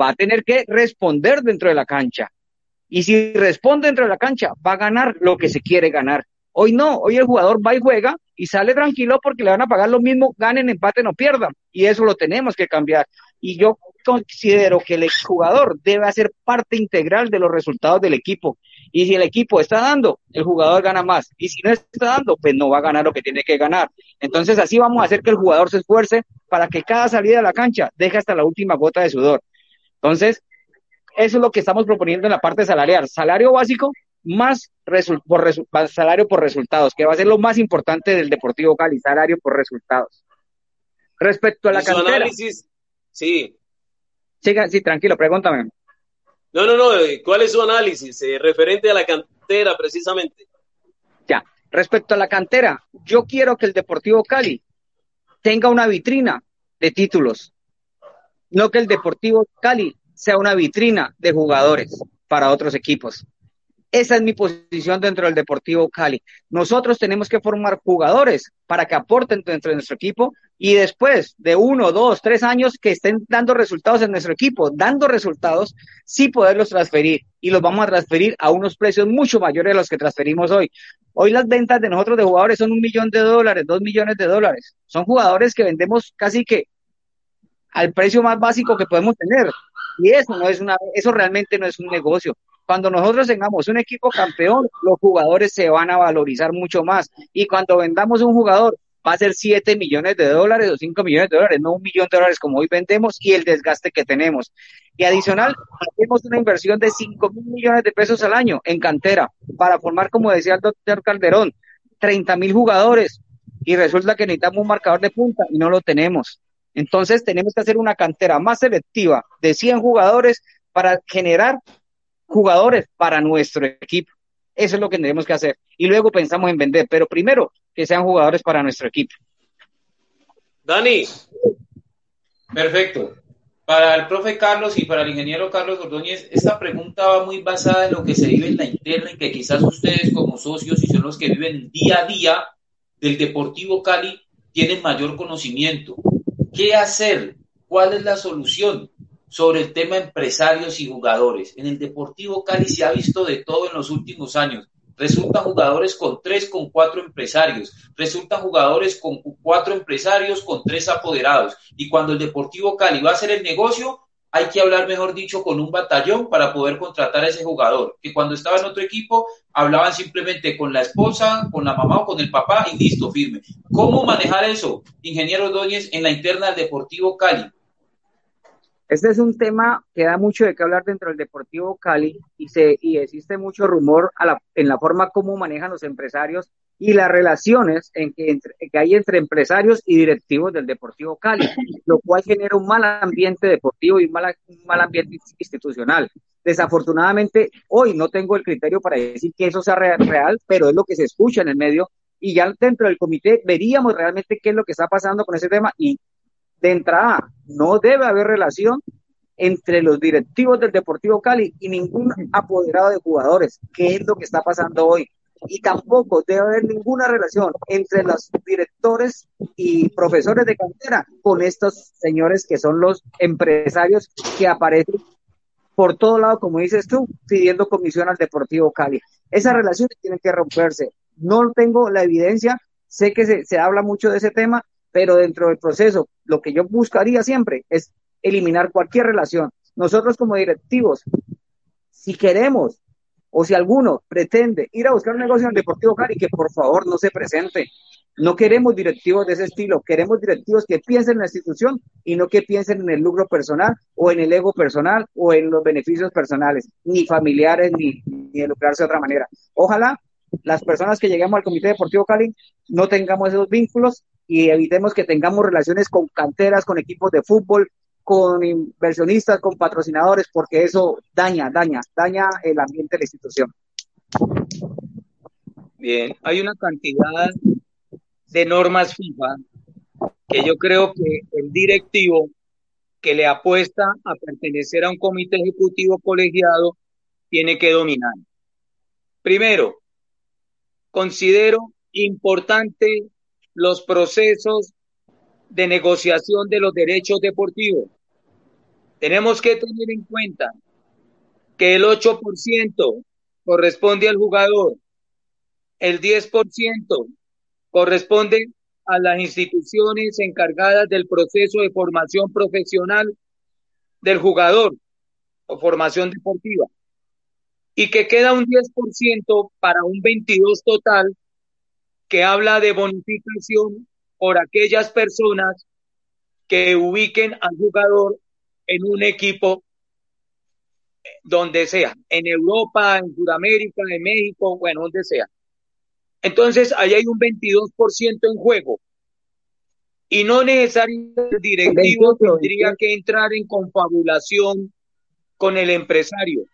Va a tener que responder dentro de la cancha. Y si responde dentro de la cancha, va a ganar lo que se quiere ganar. Hoy no, hoy el jugador va y juega y sale tranquilo porque le van a pagar lo mismo, ganen, empate, no pierdan. Y eso lo tenemos que cambiar. Y yo considero que el jugador debe ser parte integral de los resultados del equipo. Y si el equipo está dando, el jugador gana más. Y si no está dando, pues no va a ganar lo que tiene que ganar. Entonces así vamos a hacer que el jugador se esfuerce para que cada salida de la cancha deje hasta la última gota de sudor. Entonces, eso es lo que estamos proponiendo en la parte salarial. Salario básico más por salario por resultados, que va a ser lo más importante del Deportivo Cali, salario por resultados. Respecto a la cantera. análisis? Sí. Sí, tranquilo, pregúntame. No, no, no, eh, ¿cuál es su análisis eh, referente a la cantera precisamente? Ya, respecto a la cantera, yo quiero que el Deportivo Cali tenga una vitrina de títulos, no que el Deportivo Cali sea una vitrina de jugadores para otros equipos. Esa es mi posición dentro del Deportivo Cali. Nosotros tenemos que formar jugadores para que aporten dentro de nuestro equipo y después de uno, dos, tres años que estén dando resultados en nuestro equipo, dando resultados, sí poderlos transferir y los vamos a transferir a unos precios mucho mayores a los que transferimos hoy. Hoy las ventas de nosotros de jugadores son un millón de dólares, dos millones de dólares. Son jugadores que vendemos casi que al precio más básico que podemos tener. Y eso no es una, eso realmente no es un negocio. Cuando nosotros tengamos un equipo campeón, los jugadores se van a valorizar mucho más. Y cuando vendamos un jugador, va a ser 7 millones de dólares o 5 millones de dólares, no un millón de dólares como hoy vendemos y el desgaste que tenemos. Y adicional, hacemos una inversión de 5 mil millones de pesos al año en cantera para formar, como decía el doctor Calderón, 30 mil jugadores. Y resulta que necesitamos un marcador de punta y no lo tenemos. Entonces tenemos que hacer una cantera más selectiva de 100 jugadores para generar jugadores para nuestro equipo. Eso es lo que tenemos que hacer. Y luego pensamos en vender, pero primero que sean jugadores para nuestro equipo. Dani. Perfecto. Para el profe Carlos y para el ingeniero Carlos Ordóñez, esta pregunta va muy basada en lo que se vive en la interna y que quizás ustedes como socios y son los que viven día a día del Deportivo Cali tienen mayor conocimiento. ¿Qué hacer? ¿Cuál es la solución? Sobre el tema empresarios y jugadores. En el Deportivo Cali se ha visto de todo en los últimos años. Resultan jugadores con tres, con cuatro empresarios. Resultan jugadores con cuatro empresarios, con tres apoderados. Y cuando el Deportivo Cali va a hacer el negocio, hay que hablar, mejor dicho, con un batallón para poder contratar a ese jugador. Que cuando estaba en otro equipo, hablaban simplemente con la esposa, con la mamá o con el papá y listo, firme. ¿Cómo manejar eso, ingeniero Dóñez, en la interna del Deportivo Cali? Este es un tema que da mucho de qué hablar dentro del Deportivo Cali y, se, y existe mucho rumor a la, en la forma como manejan los empresarios y las relaciones en que, que, hay entre empresarios y directivos del Deportivo Cali, lo cual genera un mal ambiente deportivo y un mal, un mal ambiente institucional. Desafortunadamente, hoy no tengo el criterio para decir que eso sea real, pero es lo que se escucha en el medio y ya dentro del comité veríamos realmente qué es lo que está pasando con ese tema y de entrada no debe haber relación entre los directivos del Deportivo Cali y ningún apoderado de jugadores, que es lo que está pasando hoy. Y tampoco debe haber ninguna relación entre los directores y profesores de cantera con estos señores que son los empresarios que aparecen por todo lado, como dices tú, pidiendo comisión al Deportivo Cali. Esas relaciones tienen que romperse. No tengo la evidencia, sé que se, se habla mucho de ese tema, pero dentro del proceso, lo que yo buscaría siempre es eliminar cualquier relación. Nosotros como directivos, si queremos o si alguno pretende ir a buscar un negocio en el Deportivo Cali, que por favor no se presente. No queremos directivos de ese estilo, queremos directivos que piensen en la institución y no que piensen en el lucro personal o en el ego personal o en los beneficios personales, ni familiares, ni, ni de lucrarse de otra manera. Ojalá las personas que lleguemos al Comité Deportivo Cali no tengamos esos vínculos y evitemos que tengamos relaciones con canteras, con equipos de fútbol, con inversionistas, con patrocinadores, porque eso daña, daña, daña el ambiente de la institución. Bien, hay una cantidad de normas FIFA que yo creo que el directivo que le apuesta a pertenecer a un comité ejecutivo colegiado tiene que dominar. Primero, considero importante los procesos de negociación de los derechos deportivos. Tenemos que tener en cuenta que el 8% corresponde al jugador, el 10% corresponde a las instituciones encargadas del proceso de formación profesional del jugador o formación deportiva y que queda un 10% para un 22 total que habla de bonificación por aquellas personas que ubiquen al jugador en un equipo donde sea, en Europa, en Sudamérica, en México, bueno, donde sea. Entonces, ahí hay un 22% en juego. Y no necesariamente el directivo tendría que entrar en confabulación con el empresario.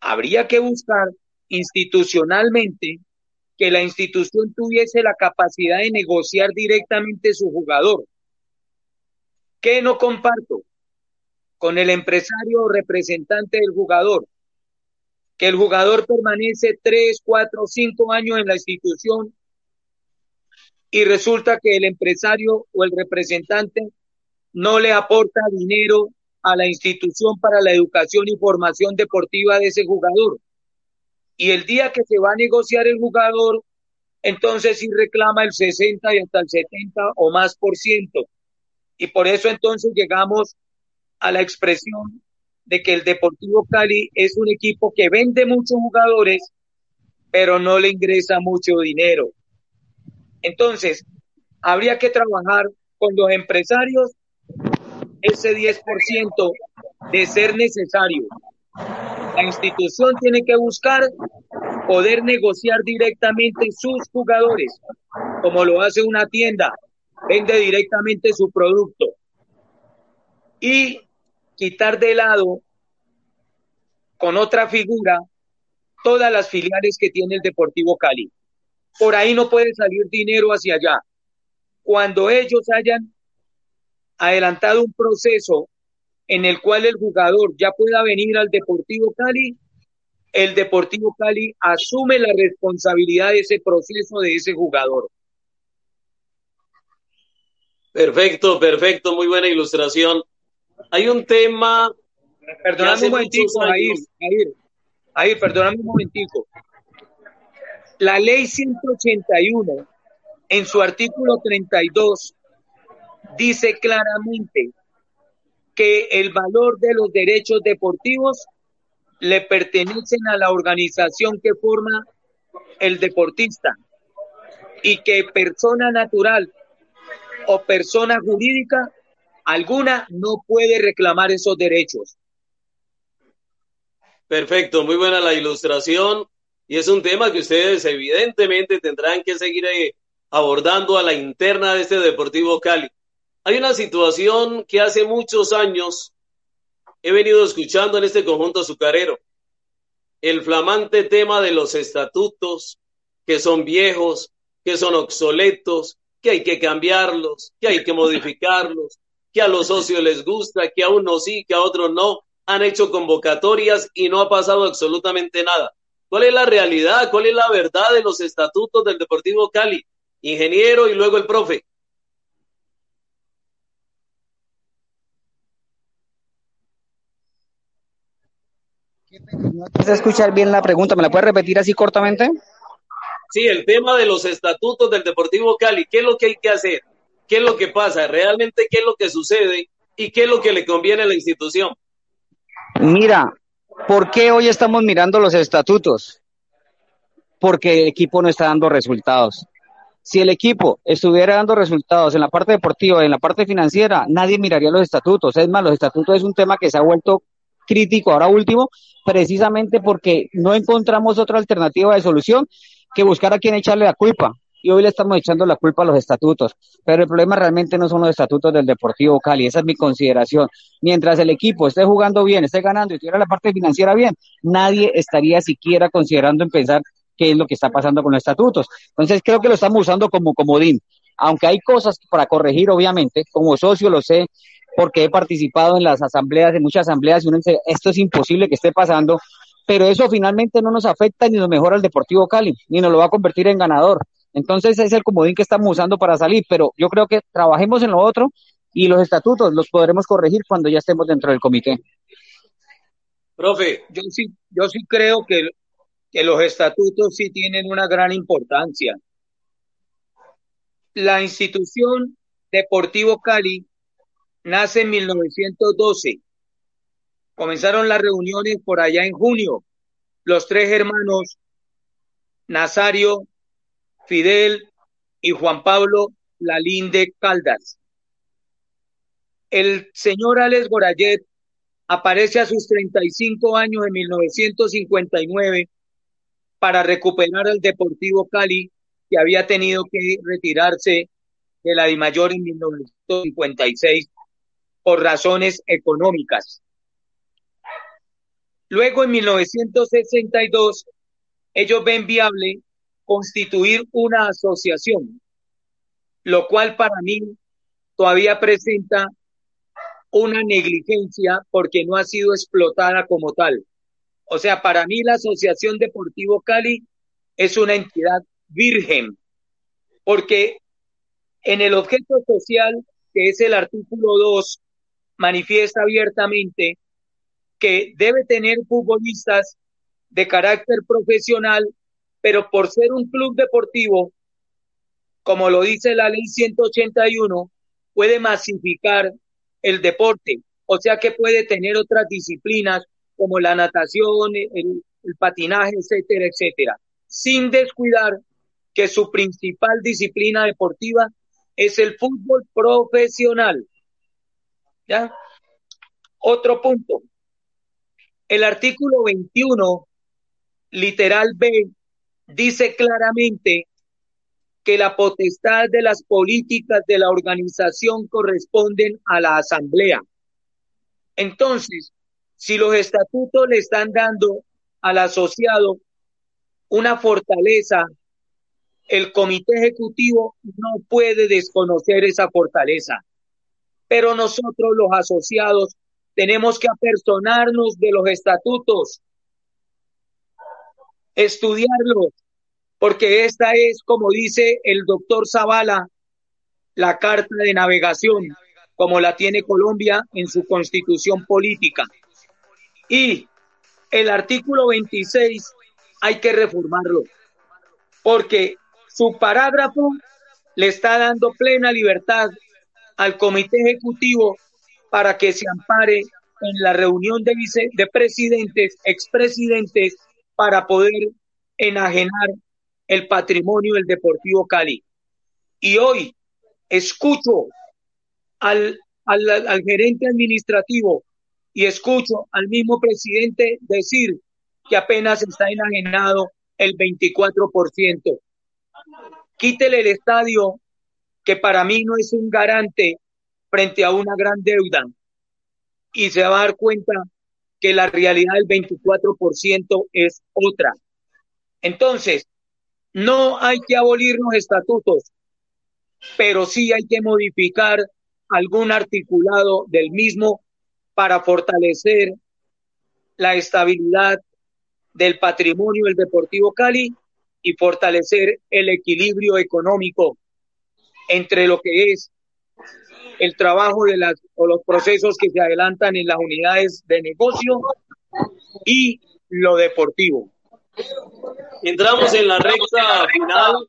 Habría que buscar institucionalmente que la institución tuviese la capacidad de negociar directamente su jugador. ¿Qué no comparto? Con el empresario o representante del jugador. Que el jugador permanece tres, cuatro, cinco años en la institución y resulta que el empresario o el representante no le aporta dinero a la institución para la educación y formación deportiva de ese jugador y el día que se va a negociar el jugador, entonces sí reclama el 60 y hasta el 70 o más por ciento. Y por eso entonces llegamos a la expresión de que el Deportivo Cali es un equipo que vende muchos jugadores, pero no le ingresa mucho dinero. Entonces, habría que trabajar con los empresarios ese 10% de ser necesario. La institución tiene que buscar poder negociar directamente sus jugadores, como lo hace una tienda, vende directamente su producto. Y quitar de lado con otra figura todas las filiales que tiene el Deportivo Cali. Por ahí no puede salir dinero hacia allá. Cuando ellos hayan adelantado un proceso en el cual el jugador ya pueda venir al Deportivo Cali, el Deportivo Cali asume la responsabilidad de ese proceso de ese jugador. Perfecto, perfecto, muy buena ilustración. Hay un tema. Perdóname un momentico, ahí, ahí, perdóname un momentico. La ley 181, en su artículo 32, dice claramente que el valor de los derechos deportivos le pertenecen a la organización que forma el deportista y que persona natural o persona jurídica alguna no puede reclamar esos derechos. Perfecto, muy buena la ilustración y es un tema que ustedes evidentemente tendrán que seguir eh, abordando a la interna de este Deportivo Cali. Hay una situación que hace muchos años he venido escuchando en este conjunto azucarero. El flamante tema de los estatutos, que son viejos, que son obsoletos, que hay que cambiarlos, que hay que modificarlos, que a los socios les gusta, que a unos sí, que a otros no. Han hecho convocatorias y no ha pasado absolutamente nada. ¿Cuál es la realidad? ¿Cuál es la verdad de los estatutos del Deportivo Cali? Ingeniero y luego el profe. No a escuchar bien la pregunta, ¿me la puedes repetir así cortamente? Sí, el tema de los estatutos del Deportivo Cali, ¿qué es lo que hay que hacer? ¿Qué es lo que pasa? ¿Realmente qué es lo que sucede? ¿Y qué es lo que le conviene a la institución? Mira, ¿por qué hoy estamos mirando los estatutos? Porque el equipo no está dando resultados. Si el equipo estuviera dando resultados en la parte deportiva, en la parte financiera, nadie miraría los estatutos. Es más, los estatutos es un tema que se ha vuelto crítico ahora último, precisamente porque no encontramos otra alternativa de solución que buscar a quien echarle la culpa. Y hoy le estamos echando la culpa a los estatutos. Pero el problema realmente no son los estatutos del Deportivo Cali. Esa es mi consideración. Mientras el equipo esté jugando bien, esté ganando y tuviera la parte financiera bien, nadie estaría siquiera considerando en pensar qué es lo que está pasando con los estatutos. Entonces creo que lo estamos usando como comodín. Aunque hay cosas para corregir, obviamente, como socio lo sé, porque he participado en las asambleas, en muchas asambleas, y uno dice, esto es imposible que esté pasando, pero eso finalmente no nos afecta ni nos mejora el Deportivo Cali, ni nos lo va a convertir en ganador. Entonces es el comodín que estamos usando para salir, pero yo creo que trabajemos en lo otro y los estatutos los podremos corregir cuando ya estemos dentro del comité. Profe, yo sí, yo sí creo que, que los estatutos sí tienen una gran importancia. La institución Deportivo Cali nace en 1912 Comenzaron las reuniones por allá en junio. Los tres hermanos, Nazario, Fidel y Juan Pablo Lalinde Caldas. El señor Alex Gorayet aparece a sus 35 años en 1959 para recuperar al Deportivo Cali, que había tenido que retirarse de la Mayor en 1956 por razones económicas. Luego, en 1962, ellos ven viable constituir una asociación, lo cual para mí todavía presenta una negligencia porque no ha sido explotada como tal. O sea, para mí la Asociación Deportivo Cali es una entidad virgen, porque en el objeto social, que es el artículo 2, manifiesta abiertamente que debe tener futbolistas de carácter profesional, pero por ser un club deportivo, como lo dice la ley 181, puede masificar el deporte, o sea que puede tener otras disciplinas como la natación, el, patinaje, etcétera, etcétera, sin descuidar que su principal disciplina deportiva es el fútbol profesional. ¿Ya? Otro punto. El artículo 21, literal B, dice claramente que la potestad de las políticas de la organización corresponden a la asamblea. Entonces, si los estatutos le están dando al asociado una fortaleza, el comité ejecutivo no puede desconocer esa fortaleza. Pero nosotros los asociados tenemos que apersonarnos de los estatutos, estudiarlos, porque esta es, como dice el doctor Zavala, la carta de navegación, como la tiene Colombia en su constitución política. Y el artículo 26 hay que reformarlo, porque su parágrafo le está dando plena libertad al comité ejecutivo para que se ampare en la reunión de, vice, de presidentes, expresidentes, para poder enajenar el patrimonio del Deportivo Cali. Y hoy escucho al al, al gerente administrativo y escucho al mismo presidente decir que apenas está enajenado el 24%. Quítele el estadio, que para mí no es un garante frente a una gran deuda, y se va a dar cuenta que la realidad del 24% es otra. Entonces, no hay que abolir los estatutos, pero sí hay que modificar algún articulado del mismo para fortalecer la estabilidad del patrimonio del Deportivo Cali y fortalecer el equilibrio económico entre lo que es el trabajo de las o los procesos que se adelantan en las unidades de negocio y lo deportivo. Entramos en la recta final,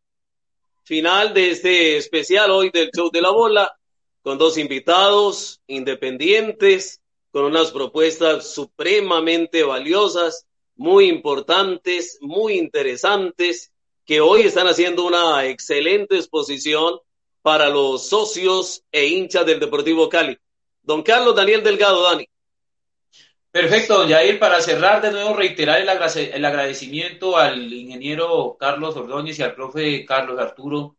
final de este especial hoy del show de la bola, con dos invitados independientes, con unas propuestas supremamente valiosas, muy importantes, muy interesantes, que hoy están haciendo una excelente exposición para los socios e hinchas del Deportivo Cali. Don Carlos Daniel Delgado, Dani. Perfecto, don Yair, para cerrar de nuevo reiterar el, agradecimiento al ingeniero Carlos Ordóñez y al profe Carlos Arturo,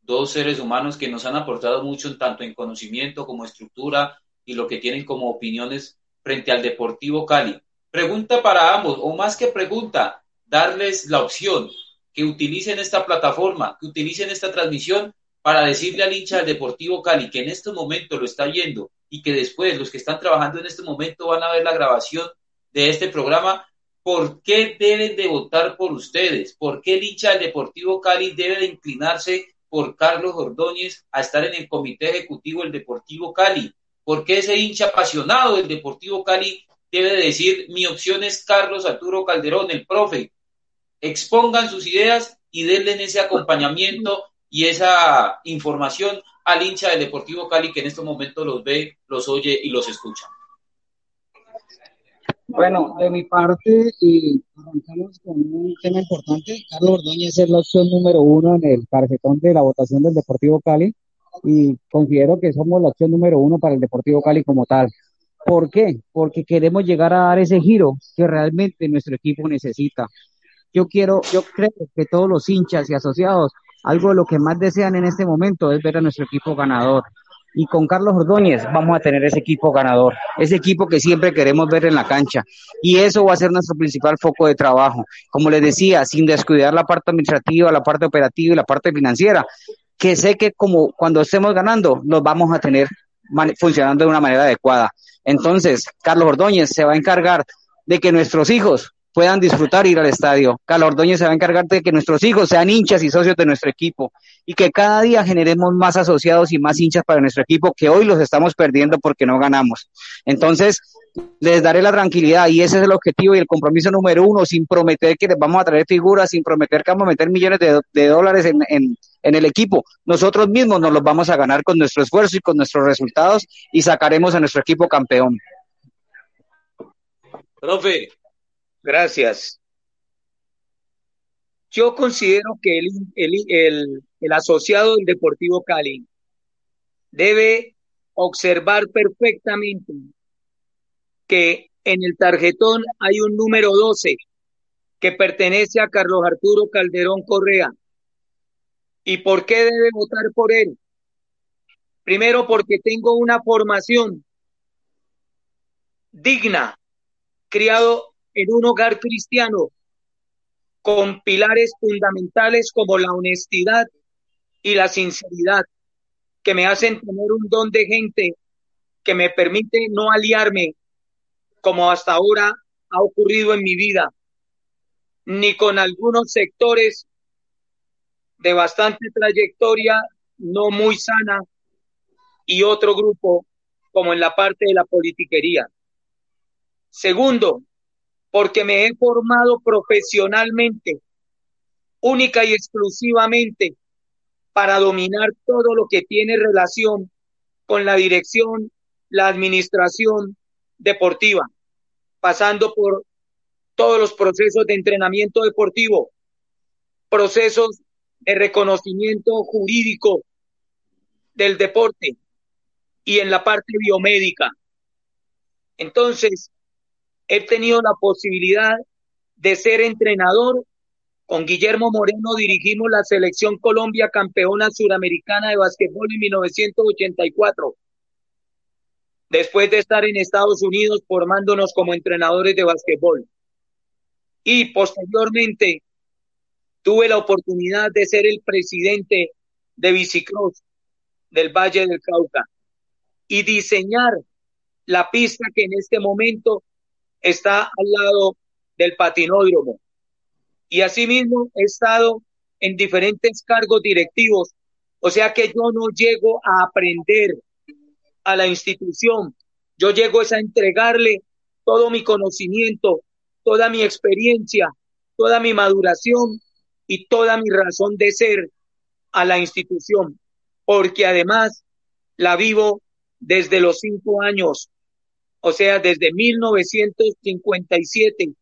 dos seres humanos que nos han aportado mucho tanto en conocimiento como estructura y lo que tienen como opiniones frente al Deportivo Cali. Pregunta para ambos, o más que pregunta, darles la opción que utilicen esta plataforma, que utilicen esta transmisión para decirle al hincha del Deportivo Cali que en este momento lo está viendo y que después los que están trabajando en este momento van a ver la grabación de este programa, ¿por qué deben de votar por ustedes? ¿Por qué el hincha del Deportivo Cali debe de inclinarse por Carlos Ordóñez a estar en el comité ejecutivo del Deportivo Cali? ¿Por qué ese hincha apasionado del Deportivo Cali debe de decir mi opción es Carlos Arturo Calderón, el profe? Expongan sus ideas y denle ese acompañamiento y esa información al hincha del Deportivo Cali que en este momento los ve, los oye y los escucha? Bueno, de mi parte, y arrancamos con un tema importante. Carlos Ordóñez es la opción número uno en el tarjetón de la votación del Deportivo Cali y considero que somos la opción número uno para el Deportivo Cali como tal. ¿Por qué? Porque queremos llegar a dar ese giro que realmente nuestro equipo necesita. Yo quiero, yo creo que todos los hinchas y asociados algo de lo que más desean en este momento es ver a nuestro equipo ganador. Y con Carlos Ordóñez vamos a tener ese equipo ganador, ese equipo que siempre queremos ver en la cancha. Y eso va a ser nuestro principal foco de trabajo. Como les decía, sin descuidar la parte administrativa, la parte operativa y la parte financiera, que sé que como cuando estemos ganando, los vamos a tener funcionando de una manera adecuada. Entonces, Carlos Ordóñez se va a encargar de que nuestros hijos puedan disfrutar ir al estadio. Carlos Ordóñez se va a encargar de que nuestros hijos sean hinchas y socios de nuestro equipo y que cada día generemos más asociados y más hinchas para nuestro equipo que hoy los estamos perdiendo porque no ganamos. Entonces, les daré la tranquilidad y ese es el objetivo y el compromiso número uno, sin prometer que les vamos a traer figuras, sin prometer que vamos a meter millones de, dólares en, en el equipo. Nosotros mismos nos los vamos a ganar con nuestro esfuerzo y con nuestros resultados y sacaremos a nuestro equipo campeón. Profe, Gracias. Yo considero que el, el, el, asociado del Deportivo Cali debe observar perfectamente que en el tarjetón hay un número 12 que pertenece a Carlos Arturo Calderón Correa. ¿Y por qué debe votar por él? Primero porque tengo una formación digna, criado en un hogar cristiano con pilares fundamentales como la honestidad y la sinceridad, que me hacen tener un don de gente que me permite no aliarme como hasta ahora ha ocurrido en mi vida, ni con algunos sectores de bastante trayectoria no muy sana y otro grupo como en la parte de la politiquería. Segundo, porque me he formado profesionalmente, única y exclusivamente, para dominar todo lo que tiene relación con la dirección, la administración deportiva, pasando por todos los procesos de entrenamiento deportivo, procesos de reconocimiento jurídico del deporte, y en la parte biomédica. Entonces, he tenido la posibilidad de ser entrenador. Con Guillermo Moreno dirigimos la selección Colombia campeona suramericana de básquetbol en 1984. Después de estar en Estados Unidos formándonos como entrenadores de básquetbol. Y posteriormente tuve la oportunidad de ser el presidente de Bicicross del Valle del Cauca y diseñar la pista que en este momento está al lado del patinódromo. Y asimismo he estado en diferentes cargos directivos, o sea que yo no llego a aprender a la institución, yo llego a entregarle todo mi conocimiento, toda mi experiencia, toda mi maduración y toda mi razón de ser a la institución, porque además la vivo desde los cinco años, o sea, desde 1957,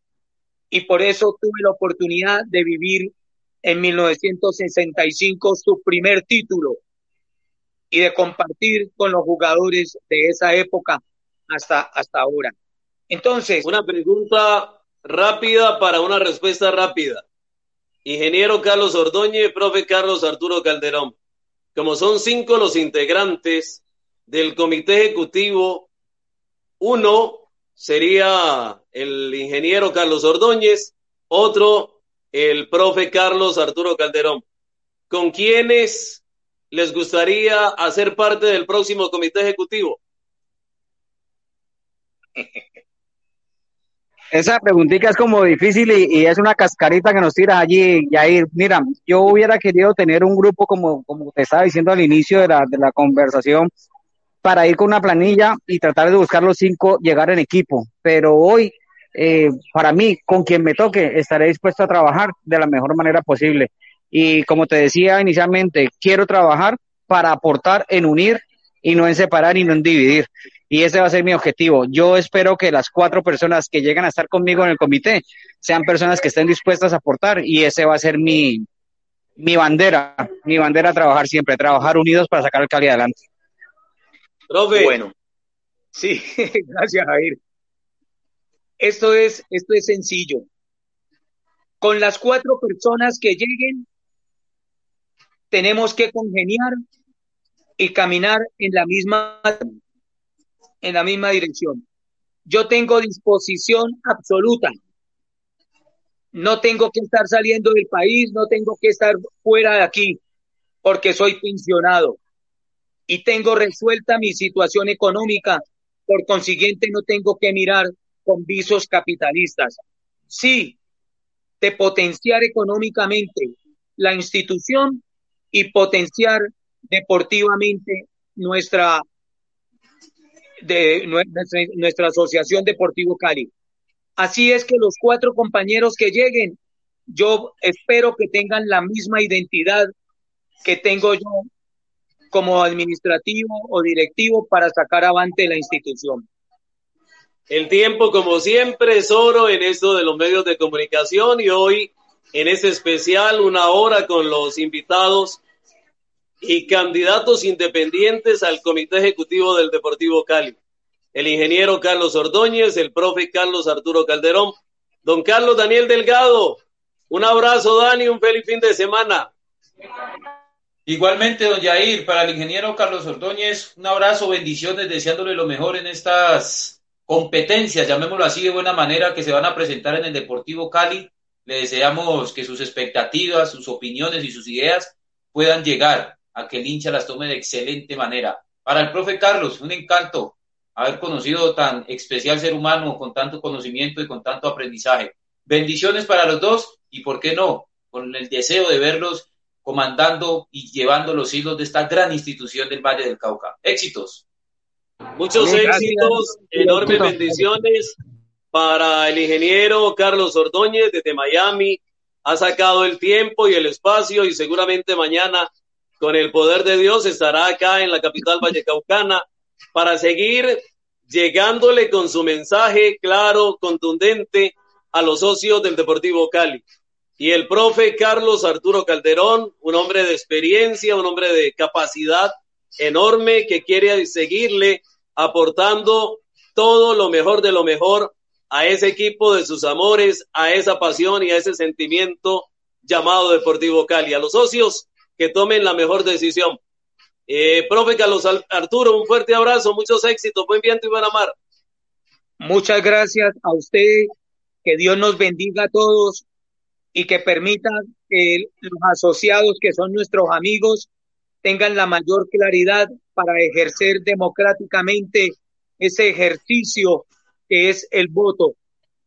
y por eso tuve la oportunidad de vivir en 1965 su primer título y de compartir con los jugadores de esa época hasta, hasta ahora. Entonces. Una pregunta rápida para una respuesta rápida. Ingeniero Carlos Ordóñez, profe Carlos Arturo Calderón. Como son cinco los integrantes del comité ejecutivo, uno sería el ingeniero Carlos Ordóñez, otro el profe Carlos Arturo Calderón. ¿Con quiénes les gustaría hacer parte del próximo comité ejecutivo? Esa preguntita es como difícil y, es una cascarita que nos tira allí, Yair. Mira, yo hubiera querido tener un grupo como, como te estaba diciendo al inicio de la, de la conversación para ir con una planilla y tratar de buscar los cinco, llegar en equipo. Pero hoy, eh, para mí, con quien me toque, estaré dispuesto a trabajar de la mejor manera posible. Y como te decía inicialmente, quiero trabajar para aportar en unir y no en separar y no en dividir y ese va a ser mi objetivo. Yo espero que las cuatro personas que lleguen a estar conmigo en el comité sean personas que estén dispuestas a aportar y ese va a ser mi, mi bandera, mi bandera a trabajar siempre, trabajar unidos para sacar el Cali adelante. Profe. Bueno, sí, (laughs) gracias Jair. Esto es, esto es sencillo. Con las cuatro personas que lleguen, tenemos que congeniar y caminar en la misma en la misma dirección. Yo tengo disposición absoluta. No tengo que estar saliendo del país, no tengo que estar fuera de aquí, porque soy pensionado y tengo resuelta mi situación económica. Por consiguiente, no tengo que mirar con visos capitalistas. Sí, de potenciar económicamente la institución y potenciar deportivamente nuestra de nuestra, Asociación Deportivo Cali. Así es que los cuatro compañeros que lleguen, yo espero que tengan la misma identidad que tengo yo como administrativo o directivo para sacar avante la institución. El tiempo, como siempre, es oro en esto de los medios de comunicación y hoy, en este especial, una hora con los invitados y candidatos independientes al Comité Ejecutivo del Deportivo Cali. El ingeniero Carlos Ordóñez, el profe Carlos Arturo Calderón, don Carlos Daniel Delgado. Un abrazo, Dani, un feliz fin de semana. Igualmente, don Yair, para el ingeniero Carlos Ordóñez, un abrazo, bendiciones, deseándole lo mejor en estas competencias, llamémoslo así de buena manera, que se van a presentar en el Deportivo Cali. Le deseamos que sus expectativas, sus opiniones y sus ideas puedan llegar a que el hincha las tome de excelente manera. Para el profe Carlos, un encanto haber conocido tan especial ser humano con tanto conocimiento y con tanto aprendizaje. Bendiciones para los dos y, ¿por qué no?, con el deseo de verlos comandando y llevando los hilos de esta gran institución del Valle del Cauca. Éxitos. Muchos éxitos, enormes bendiciones para el ingeniero Carlos Ordóñez desde Miami. Ha sacado el tiempo y el espacio y seguramente mañana con el poder de Dios, estará acá en la capital vallecaucana para seguir llegándole con su mensaje claro, contundente a los socios del Deportivo Cali. Y el profe Carlos Arturo Calderón, un hombre de experiencia, un hombre de capacidad enorme que quiere seguirle aportando todo lo mejor de lo mejor a ese equipo de sus amores, a esa pasión y a ese sentimiento llamado Deportivo Cali. A los socios que tomen la mejor decisión. Eh, profe Carlos Arturo, un fuerte abrazo, muchos éxitos, buen viento y buena mar. Muchas gracias a usted, que Dios nos bendiga a todos y que permita que los asociados que son nuestros amigos tengan la mayor claridad para ejercer democráticamente ese ejercicio que es el voto,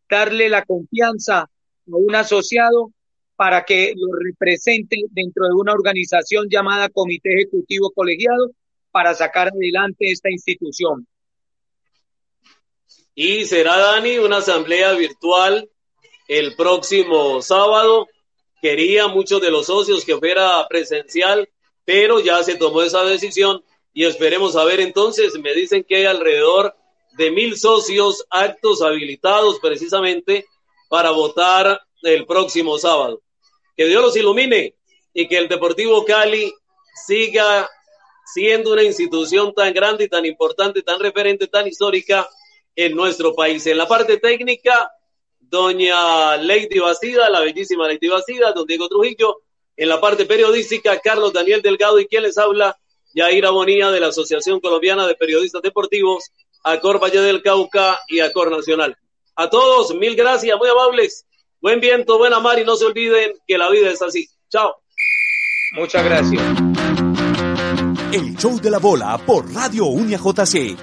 darle la confianza a un asociado para que lo represente dentro de una organización llamada Comité Ejecutivo Colegiado para sacar adelante esta institución. Y será, Dani, una asamblea virtual el próximo sábado. Quería muchos de los socios que fuera presencial, pero ya se tomó esa decisión y esperemos a ver entonces. Me dicen que hay alrededor de mil socios actos habilitados precisamente para votar el próximo sábado. Que Dios los ilumine y que el Deportivo Cali siga siendo una institución tan grande y tan importante, tan referente, tan histórica en nuestro país. En la parte técnica, doña Lady Bastida, la bellísima Lady Bastida, don Diego Trujillo. En la parte periodística, Carlos Daniel Delgado y quien les habla, Yaira Bonía de la Asociación Colombiana de Periodistas Deportivos, Acor Valle del Cauca y Acor Nacional. A todos, mil gracias, muy amables. Buen viento, buena mar y no se olviden que la vida es así. Chao. Muchas gracias. El show de la bola por Radio Unia JC